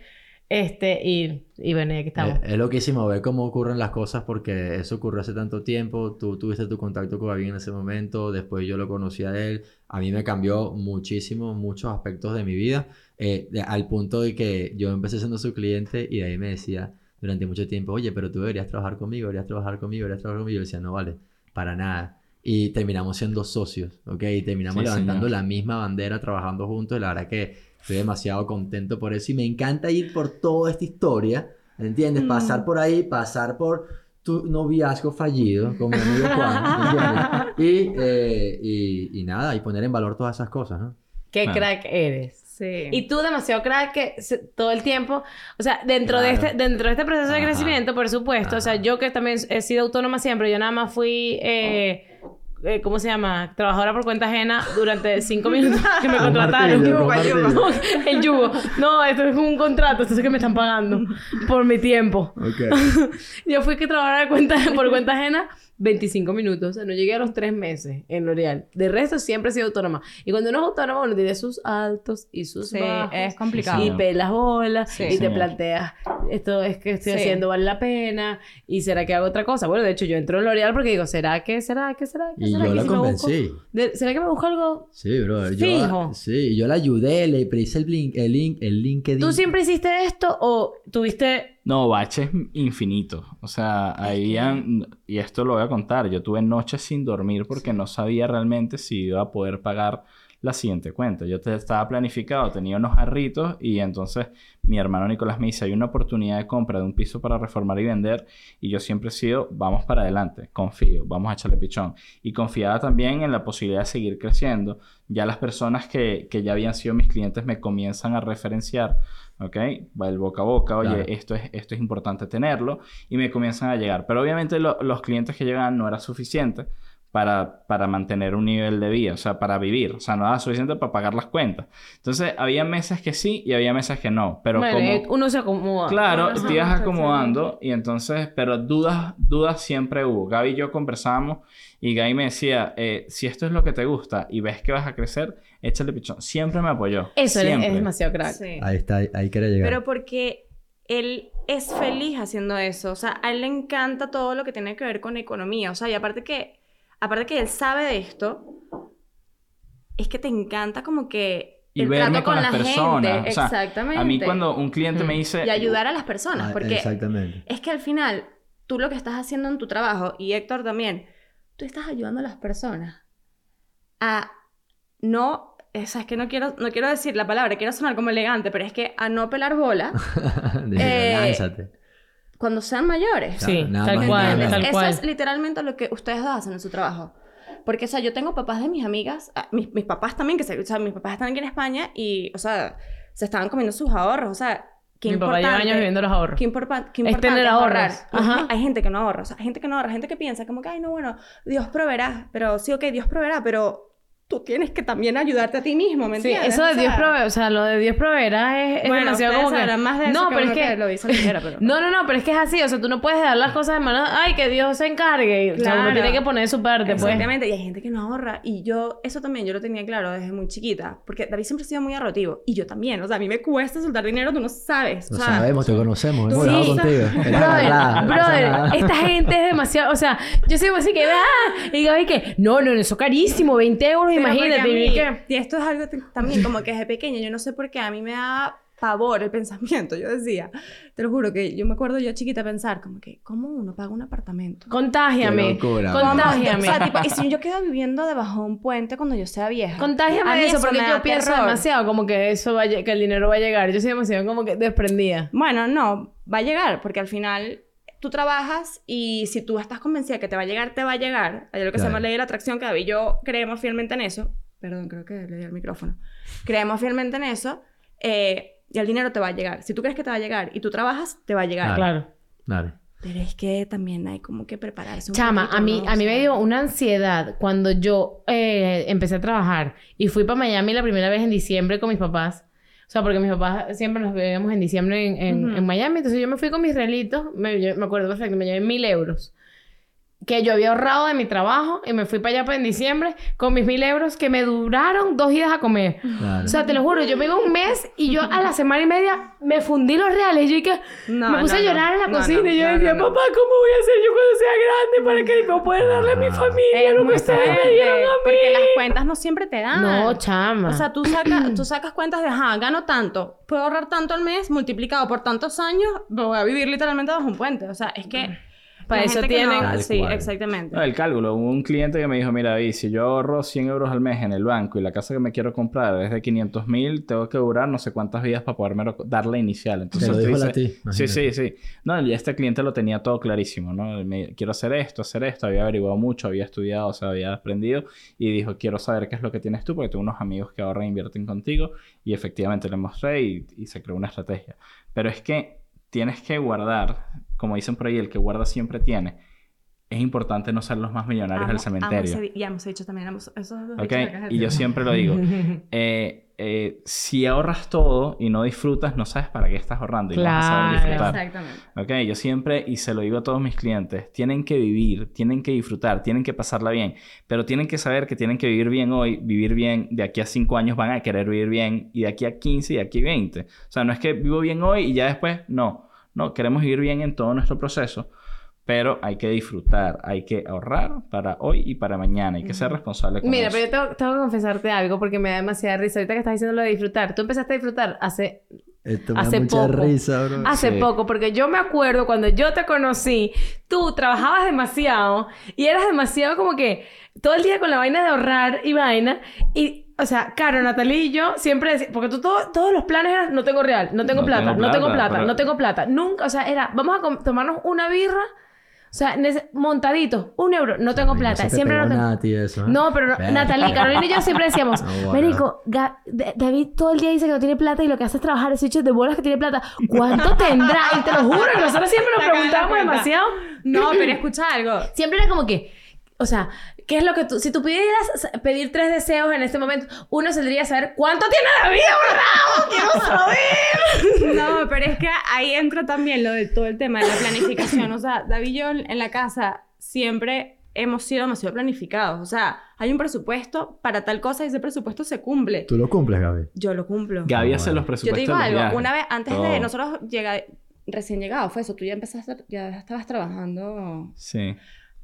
Este, y, y bueno, y aquí estamos. Eh, es loquísimo ver cómo ocurren las cosas porque eso ocurrió hace tanto tiempo. Tú tuviste tu contacto con David en ese momento, después yo lo conocí a él. A mí me cambió muchísimo, muchos aspectos de mi vida, eh, de- al punto de que yo empecé siendo su cliente y de ahí me decía durante mucho tiempo, oye, pero tú deberías trabajar conmigo, deberías trabajar conmigo, deberías trabajar conmigo. Y yo decía, no vale, para nada. Y terminamos siendo socios, ¿ok? Y terminamos Sí, levantando señor. la misma bandera, trabajando juntos. Y la verdad que estoy demasiado contento por eso. Y me encanta ir por toda esta historia, ¿entiendes? Mm. Pasar por ahí, pasar por tu noviazgo fallido con mi amigo Juan, ¿entiendes? Y, eh, y, y nada, y poner en valor todas esas cosas, ¿no? Qué crack eres. Sí. Y tú demasiado crack que se- todo el tiempo, o sea, dentro de este dentro de este proceso de crecimiento, por supuesto, o sea, yo que también he sido autónoma siempre, yo nada más fui eh, eh, ¿cómo se llama? Trabajadora por cuenta ajena durante cinco minutos que me contrataron. martillo. No, el yugo. No, esto es un contrato, esto es que me están pagando por mi tiempo. Ok. Yo fui que trabajara de cuenta, por cuenta ajena 25 minutos. O sea, no llegué a los tres meses en L'Oreal. De resto, siempre he sido autónoma. Y cuando uno es autónomo, uno tiene sus altos y sus Sí, bajos. es complicado. Y pelas bolas. Sí, y te señor. planteas, esto es que estoy Sí. haciendo, vale la pena. Y será que hago otra cosa. Bueno, de hecho, yo entro en L'Oreal porque digo, ¿será que, será que, será que, Y será yo que la si me busco- convencí. de- ¿Será que me busco algo? Sí, bro. Yo, Fijo. Sí, yo la ayudé, le hice el link, el link, el LinkedIn. ¿Tú siempre hiciste esto o tuviste No, baches infinitos. O sea, habían... Y esto lo voy a contar. Yo tuve noches sin dormir porque no sabía realmente si iba a poder pagar la siguiente cuenta. Yo te- estaba planificado, tenía unos jarritos y entonces mi hermano Nicolás me dice, hay una oportunidad de compra de un piso para reformar y vender y yo siempre he sido, vamos para adelante, confío, vamos a echarle pichón. Y confiaba también en la posibilidad de seguir creciendo. Ya las personas que, que ya habían sido mis clientes me comienzan a referenciar, ¿ok? Va el boca a boca, oye, Claro. esto, es, esto es importante tenerlo y me comienzan a llegar. Pero obviamente lo- los clientes que llegaban no era suficiente para, para mantener un nivel de vida, o sea, para vivir, o sea, no era suficiente para pagar las cuentas. Entonces, había meses que sí y había meses que no, pero Bueno, como... uno se acomoda. Claro, Ajá, te ibas acomodando y entonces, pero dudas, dudas siempre hubo. Gaby y yo conversábamos y Gaby me decía, eh, si esto es lo que te gusta y ves que vas a crecer, échale pichón. Siempre me apoyó. Eso siempre. es demasiado crack. Sí. Ahí está, ahí, ahí quería llegar. Pero porque él es feliz haciendo eso. O sea, a él le encanta todo lo que tiene que ver con economía. O sea, y aparte que, aparte que él sabe de esto, es que te encanta como que Y el verme trato con con, las la personas. gente. O sea, Exactamente. A mí cuando un cliente me Mm. dice... Y ayudar a las personas. Ah, Porque Exactamente. es que al final, tú lo que estás haciendo en tu trabajo, y Héctor también, tú estás ayudando a las personas a no... O sea, es que no quiero, no quiero decir la palabra, quiero sonar como elegante, pero es que a no pelar bola Dije, Eh, lánzate. Cuando sean mayores. Sí, Nada tal cual, tal. Eso cual. es literalmente lo que ustedes dos hacen en su trabajo. Porque, o sea, yo tengo papás de mis amigas, ah, mis, mis papás también, que se, o sea, mis papás están aquí en España y, o sea, se estaban comiendo sus ahorros, o sea, qué Mi papá lleva años viviendo los ahorros. Qué, qué Es importante tener ahorrar. ahorros. Ajá. Hay gente que no ahorra, o sea, hay gente que no ahorra, gente que piensa como que, ay, no, bueno, Dios proveerá, pero sí, ok, Dios proveerá, pero tú tienes que también ayudarte a ti mismo, ¿me Sí, entiendes? eso de O Dios proveerá, o sea, lo de Dios proveerá es, es Bueno, demasiado como que... más de eso no, que pero es que... que lo dice ligera, pero- No, no, no, pero es que es así, o sea, tú no puedes dar las cosas de mano, ay, que Dios se encargue, o sea, uno Claro. tiene que poner su parte, pues. Exactamente, y hay gente que no ahorra. Y yo, eso también yo lo tenía claro desde muy chiquita, porque David siempre ha sido muy ahorrativo. Y yo también, o sea, a mí me cuesta soltar dinero, tú no sabes. Lo o sea, sabemos, te conocemos. Hemos Sí. hablado contigo. Brother, esta gente es demasiado, o sea, yo soy así que, ah, y Gaby que, no, no, eso es carísimo, 20 euros, Pero imagínate, mí- que... Y esto es algo también como que desde pequeña, yo no sé por qué, a mí me da pavor el pensamiento. Yo decía, te lo juro que yo me acuerdo yo chiquita pensar como que, ¿cómo uno paga un apartamento? Contágiame, Qué locura, contágiame. O sea, tipo, y si yo quedo viviendo debajo de un puente cuando yo sea vieja. Contágiame de eso, porque yo pienso terror. demasiado como que eso va a que el dinero va a llegar. Yo soy demasiado como que desprendida. Bueno, no, va a llegar, porque al final tú trabajas y si tú estás convencida que te va a llegar, te va a llegar. Hay lo que se llama Claro. ley de la atracción, que David y yo creemos fielmente en eso. Perdón, creo que le di el micrófono. Creemos fielmente en eso. eh, y el dinero te va a llegar. Si tú crees que te va a llegar y tú trabajas, te va a llegar. Claro. Claro. Pero es que también hay como que prepararse un Chama, poquito, a mí, ¿no? a mí me dio una ansiedad cuando yo eh, empecé a trabajar y fui para Miami la primera vez en diciembre con mis papás. O sea, porque mis papás siempre nos veíamos en diciembre en, en- en Miami. Entonces yo me fui con mis relitos, me, yo me acuerdo perfecto, me llevé mil euros. Que yo había ahorrado de mi trabajo y me fui para allá para en diciembre con mis mil euros que me duraron dos idas a comer. Claro. O sea, te lo juro, yo me iba un mes y yo a la semana y media me fundí los reales. Yo dije, No, me puse no, a llorar no. en la No, cocina no, y yo no, decía, no, no. papá, ¿cómo voy a hacer yo cuando sea grande para que no poder darle a mi familia Es lo que ustedes me dieron a mí? Porque las cuentas no siempre te dan. No, chama. O sea, tú, sacas tú sacas cuentas de, ajá, gano tanto, puedo ahorrar tanto al mes, multiplicado por tantos años, voy a vivir literalmente bajo un puente. O sea, es que... Para eso tienen- no- Sí, cual. exactamente. No, el cálculo. Hubo un cliente que me dijo, mira, David, si yo ahorro 100 euros al mes en el banco y la casa que me quiero comprar es de 500 mil, tengo que durar no sé cuántas vidas para poderme dar la inicial. Entonces, Te lo dijo él a ti, Sí, imagínate. sí, sí. No, y este cliente lo tenía todo clarísimo, ¿no? Me- quiero hacer esto, hacer esto. Había averiguado mucho, había estudiado, o sea, había aprendido. Y dijo, quiero saber qué es lo que tienes tú, porque tengo unos amigos que ahorran e invierten contigo. Y efectivamente le mostré y, y se creó una estrategia. Pero es que tienes que guardar, como dicen por ahí, el que guarda siempre tiene. Es importante no ser los más millonarios del Amo- amo cementerio. ese di- ya hemos dicho también, amo esos dos ¿Ok? dichos de caja de Y yo siempre lo digo. eh, eh, si ahorras todo y no disfrutas, no sabes para qué estás ahorrando y no vas a saber Claro. disfrutar. Exactamente. Ok, yo siempre, y se lo digo a todos mis clientes, tienen que vivir, tienen que disfrutar, tienen que pasarla bien, pero tienen que saber que tienen que vivir bien hoy, vivir bien, de aquí a 5 años van a querer vivir bien, y de aquí a 15 y de aquí a 20. O sea, no es que vivo bien hoy y ya después, no, no, queremos vivir bien en todo nuestro proceso, pero hay que disfrutar, hay que ahorrar para hoy y para mañana, hay que ser responsable con Mira, eso. pero yo tengo, tengo que confesarte algo porque me da demasiada risa. Ahorita que estás diciendo lo de disfrutar. Tú empezaste a disfrutar hace Esto me Hace da mucha poco. risa, bro. Hace Sí. poco, porque yo me acuerdo cuando yo te conocí, tú trabajabas demasiado y eras demasiado como que todo el día con la vaina de ahorrar y vaina. Y, o sea, Caro, Natalie y yo siempre decíamos, porque tú todo- todos los planes eran, no tengo real, no tengo No plata, tengo no tengo plata, pero- no tengo plata. Nunca, o sea, era, vamos a tomarnos una birra, o sea, montadito, un euro, no tengo Ay, plata. No se te siempre no tengo. nada eso, ¿eh? No, pero no-. Natalie, Carolina y yo siempre decíamos, No. Marico, David todo el día dice que no tiene plata y lo que hace es trabajar ese hecho de bolas que tiene plata. ¿Cuánto tendrá? Y te lo juro nosotros siempre nos preguntábamos demasiado. No, pero escucha algo. Siempre era como que, o sea, ¿qué es lo que tú, si tú pudieras s- pedir tres deseos en este momento, uno saldría a saber cuánto tiene la vida guardado. Quiero saber. No, pero es que ahí entra también lo de todo el tema de la planificación. O sea, David y yo en la casa siempre hemos sido demasiado planificados. O sea, hay un presupuesto para tal cosa y ese presupuesto se cumple. Tú lo cumples, Gaby. Yo lo cumplo. Gaby Ah, hace los Yo presupuestos te digo algo, viajes. una vez antes de Todo. nosotros llegar, recién llegado fue eso, tú ya empezaste, ya estabas trabajando. Sí.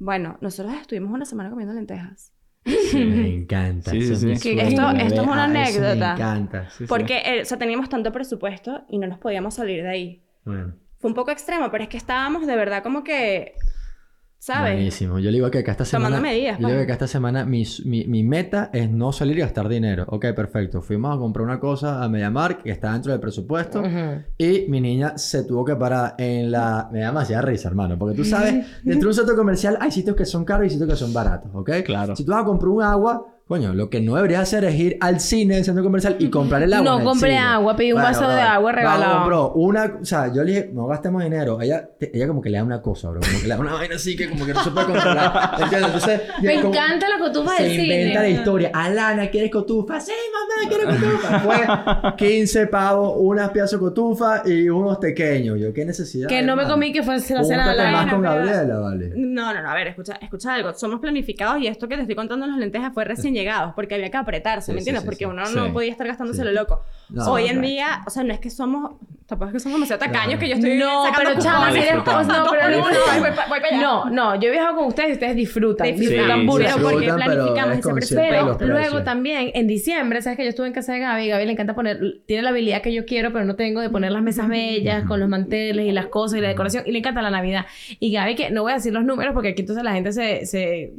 Bueno, nosotros estuvimos una semana comiendo lentejas. Me encanta. Sí, sí, sí. Que esto- es una Ah, anécdota. Me encanta. sí, sí. Porque, eh, o sea, teníamos tanto presupuesto y no nos podíamos salir de ahí. Bueno, Fue un poco extremo, pero es que estábamos de verdad como que, ¿sabes? buenísimo. Yo le digo que acá esta semana... Tomando medidas, Yo le digo pues. que acá esta semana mi, mi, mi meta es no salir y gastar dinero. Ok, perfecto. Fuimos a comprar una cosa a MediaMarkt que está dentro del presupuesto. Ujú. Y mi niña se tuvo que parar en la... Me da demasiada risa, hermano. Porque tú sabes, dentro de un centro comercial hay sitios que son caros y sitios que son baratos, ¿ok? Claro. Si tú vas a comprar un agua, coño, lo que no deberías hacer es ir al cine, al centro comercial y comprar el agua. No en el compré cine. agua, pedí un vaso de agua regalado. Vamos, bro, una, o sea, yo le dije, no gastemos dinero. Ella, te- ella como que le da una cosa, bro, como que le da una vaina así que como que no se puede controlar. ¿Entiendes? Entonces, Me como- encanta la cotufa se del cine. inventa la historia. Alana, ¿quieres cotufa? Sí, mamá, quiero cotufa. Fue 15 pavos, unas piezas de cotufa y unos pequeños. Yo, ¿qué necesidad? Que no me hermano? comí que fue la cena de Júntate la más con pero- Gabriela, vale. No, no, no, a ver, escucha, escucha algo. Somos planificados y esto que te estoy contando en las lentejas fue recién llegados, porque había que apretarse, Sí, ¿me sí, entiendes? sí, porque sí. uno Sí. no podía estar gastándose Sí. lo loco. No, Hoy no, en claro. día, o sea, no es que somos, tampoco es que somos demasiado tacaños que yo estoy No, sacando pero chama, si eres- disfrutando. no, pero no, voy, voy, voy pa- voy para allá. No, no, yo he viajado con ustedes y ustedes disfrutan. Disfrutan. Pero porque planificamos es ese Pero los luego también, en diciembre, sabes que yo estuve en casa de Gaby. Gaby le encanta poner, tiene la habilidad que yo quiero, pero no tengo de poner las mesas bellas con los manteles y las cosas y la decoración. Y le encanta la Navidad. Y Gaby, que no voy a decir los números porque aquí entonces la gente se, se,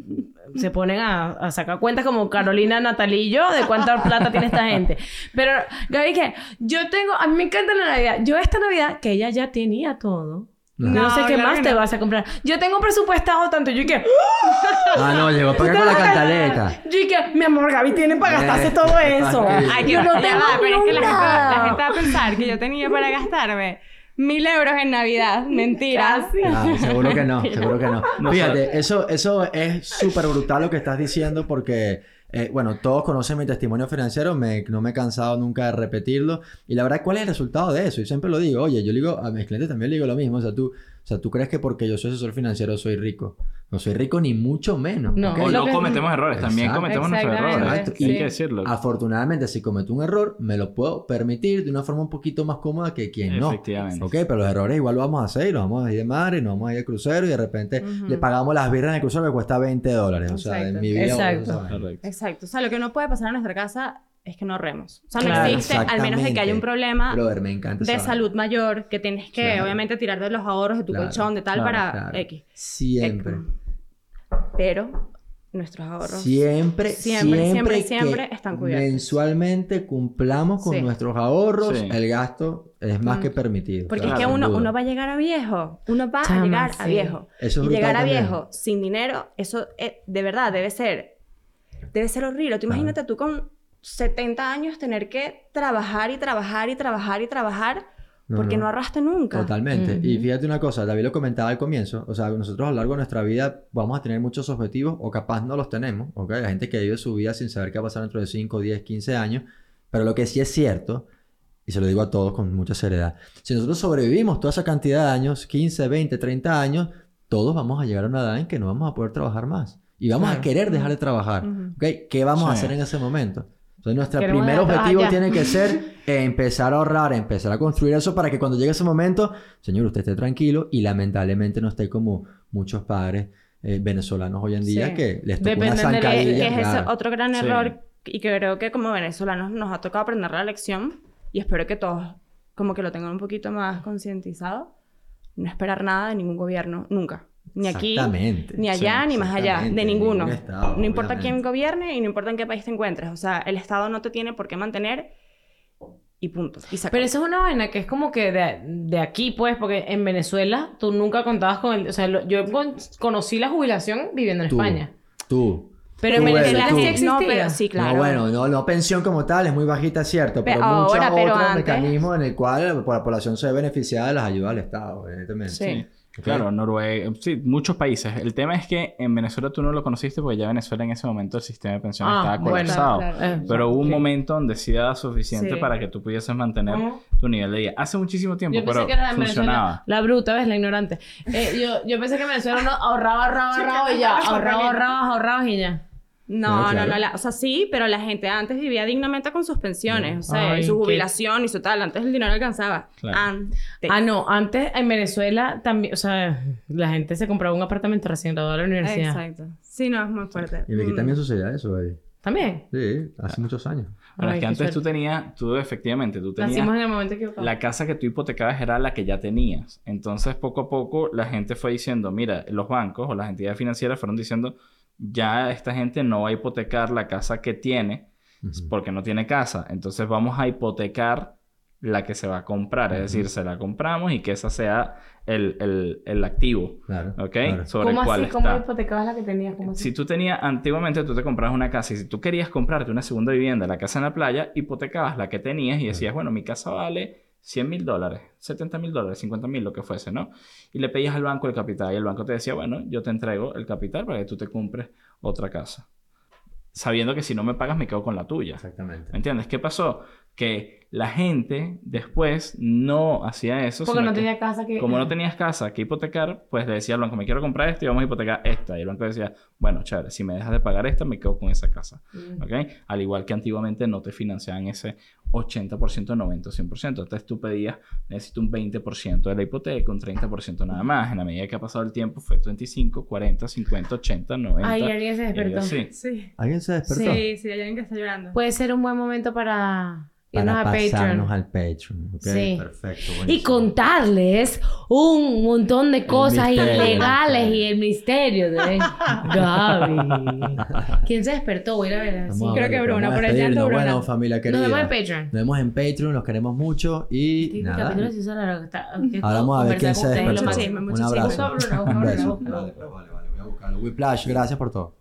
se ponen a, a sacar cuentas como Carolina, Natalie y yo de cuánta plata tiene esta gente. Pero Gaby, que yo tengo, a mí me encanta la Navidad. Yo esta Navidad, que ella ya tenía todo. No. No, sé qué claro más te vas a comprar. Yo tengo presupuestado tanto. Yo y que... Ah, no, llegó para acá con la cantaleta. Yo y que, mi amor, Gaby tiene para gastarse Eh, todo eso. Ay, yo que no tengo va, pero es que la gente, la gente va a pensar que yo tenía para gastarme mil euros en Navidad. Mentiras. Ah, seguro que no, seguro que no. No Fíjate, eso, eso es súper brutal lo que estás diciendo porque, eh, bueno, todos conocen mi testimonio financiero, me, no me he cansado nunca de repetirlo. Y la verdad, ¿cuál es el resultado de eso? Y siempre lo digo, oye, yo le digo a mis clientes también le digo lo mismo, o sea, tú, o sea, tú crees que porque yo soy asesor financiero soy rico. No soy rico ni mucho menos. No. ¿ok? O no cometemos errores, también Exacto. cometemos nuestros errores. Exacto. Hay sí. que decirlo. Afortunadamente, si cometo un error, me lo puedo permitir de una forma un poquito más cómoda que quien no. Efectivamente. Ok, pero los errores igual lo vamos a hacer y nos vamos a ir de madre, y nos vamos a ir de crucero y de repente Ujú. le pagamos las birras en el crucero que cuesta 20 dólares. O sea, en Exacto. mi vida. Exacto. Exacto. O sea, lo que no puede pasar en nuestra casa es que no remos. O sea, no Claro. existe, al menos de que haya un problema Brother, me encanta de salud mayor que tienes que, Claro. obviamente, tirar de los ahorros de tu Claro, colchón, de tal, claro, para claro. X. Siempre. Pero nuestros ahorros. Siempre, Siempre, siempre, siempre, siempre están cubiertos. Mensualmente cumplamos con Sí. nuestros ahorros, Sí. el gasto es más Mm. que permitido. Porque es que uno, duda. uno va a llegar a viejo. Uno va Chama, a llegar a viejo. Eso es y llegar a también. viejo sin dinero, eso eh, de verdad debe ser. Debe ser horrible. Tú imagínate tú con 70 años tener que trabajar y trabajar y trabajar y trabajar No, porque no, no. ahorraste nunca. Totalmente. Y Ujú. fíjate una cosa, David lo comentaba al comienzo, o sea, nosotros a lo largo de nuestra vida vamos a tener muchos objetivos o capaz no los tenemos, ¿ok? Hay gente que vive su vida sin saber qué va a pasar dentro de 5, 10, 15 años, pero lo que sí es cierto, y se lo digo a todos con mucha seriedad, si nosotros sobrevivimos toda esa cantidad de años, 15, 20, 30 años, todos vamos a llegar a una edad en que no vamos a poder trabajar más. Y vamos a querer dejar de trabajar, Ujú. ¿ok? ¿Qué vamos a hacer en ese momento? Entonces, nuestro Queremos primer objetivo tiene que ser empezar a ahorrar, empezar a construir eso para que cuando llegue ese momento, señor, usted esté tranquilo y lamentablemente no esté como muchos padres eh, venezolanos hoy en día Sí. que les tocó una Que, zancadilla. que es ese otro gran Sí. error y que creo que como venezolanos nos ha tocado aprender la lección y espero que todos como que lo tengan un poquito más concientizado. No esperar nada de ningún gobierno, nunca. Ni aquí, ni allá, Sí, ni más allá, de ninguno. estado, no importa quién gobierne y no importa en qué país te encuentres. O sea, el Estado no te tiene por qué mantener y punto. Y Pero eso es una vaina que es como que de, de aquí, pues, porque en Venezuela tú nunca contabas con el... O sea, lo- yo con- conocí la jubilación viviendo en Tú, España. Tú. Pero en Venezuela sí No, existía. pero sí, claro. No, bueno, no, no pensión como tal, es muy bajita, cierto, pero, Pero muchos ahora, pero otros antes- mecanismos en el cual la población se ve beneficiada de las ayudas del Estado, evidentemente. Sí. Claro, Noruega, sí, muchos países. El tema es que en Venezuela tú no lo conociste porque ya Venezuela en ese momento el sistema de pensiones Ah, estaba bueno, colapsado. claro. Eh, Pero hubo un momento donde sí daba suficiente Sí. para que tú pudieses mantener ¿Cómo? tu nivel de vida. Hace muchísimo tiempo, Yo pensé pero que era en funcionaba. Venezuela. La bruta, ¿ves? La ignorante. Eh, yo, yo pensé que en Venezuela no ahorraba, ahorraba, ahorraba y ya. Ahorraba, ahorraba, ahorraba y ya. No, No, no, claro. no, la- o sea, sí, pero la gente antes vivía dignamente con sus pensiones, o sea, Ay, y su qué- jubilación y su tal, antes el dinero alcanzaba. Claro. Antes. Ah, no. Antes en Venezuela también... O sea, la gente se compraba un apartamento recién graduado de la universidad. Exacto. Sí, no, es muy fuerte. Y aquí Mm. también sucedía eso, ahí. ¿También? Sí, hace muchos años. Pero Ay, es que antes tú tenías, tú efectivamente, tú Nacimos tenías en el momento equivocado. la casa que tú hipotecabas era la que ya tenías. Entonces, poco a poco, la gente fue diciendo, mira, los bancos o las entidades financieras fueron diciendo, ya esta gente no va a hipotecar la casa que tiene porque no tiene casa. Entonces, vamos a hipotecar la que se va a comprar. Es decir, se la compramos y que esa sea el, el, el activo. Claro. ¿Ok? claro. Sobre el ¿Cómo cual así? ¿Cómo está. hipotecabas la que tenías? ¿Cómo así? Si tú tenías, antiguamente tú te comprabas una casa y si tú querías comprarte una segunda vivienda, la casa en la playa, hipotecabas la que tenías y decías, bueno, mi casa vale 100 mil dólares, 70 mil dólares, 50 mil, lo que fuese, ¿no? Y le pedías al banco el capital y el banco te decía, bueno, yo te entrego el capital para que tú te compres otra casa. Sabiendo que si no me pagas me quedo con la tuya. Exactamente. ¿Me entiendes? ¿Qué pasó? Que la gente después no hacía eso. Porque no que- tenía casa que... como no tenías casa que hipotecar, pues le decía al banco, me quiero comprar esto y vamos a hipotecar esta. Y el banco decía, bueno, chévere, si me dejas de pagar esta, me quedo con esa casa. Mm. ¿Ok? Al igual que antiguamente no te financiaban ese 80%, 90%, 100%. Entonces tú pedías, necesito un 20% de la hipoteca, un 30% nada más. En la medida que ha pasado el tiempo fue 25, 40, 50, 80, 90. Ay, alguien se despertó. Sí. ¿Alguien se despertó? Sí, sí, hay alguien que está llorando. Puede ser un buen momento para Para a Patreon. pasarnos al Patreon. ¿ok? Sí. Perfecto. Y buenísimo. contarles un montón de cosas ilegales y el misterio de Gaby. ¿Quién se despertó? Voy a ir a ver. A Creo que Bruna, por despedirnos. Bruna. Bueno, familia Nos querida. vemos en Patreon. Nos vemos en Patreon, los queremos mucho y Este nada. capítulo se hizo largo. Está- Ahora vamos a ver quién se despertó. Un abrazo. Vale, vale. Voy a buscarlo. Whiplash, gracias por todo.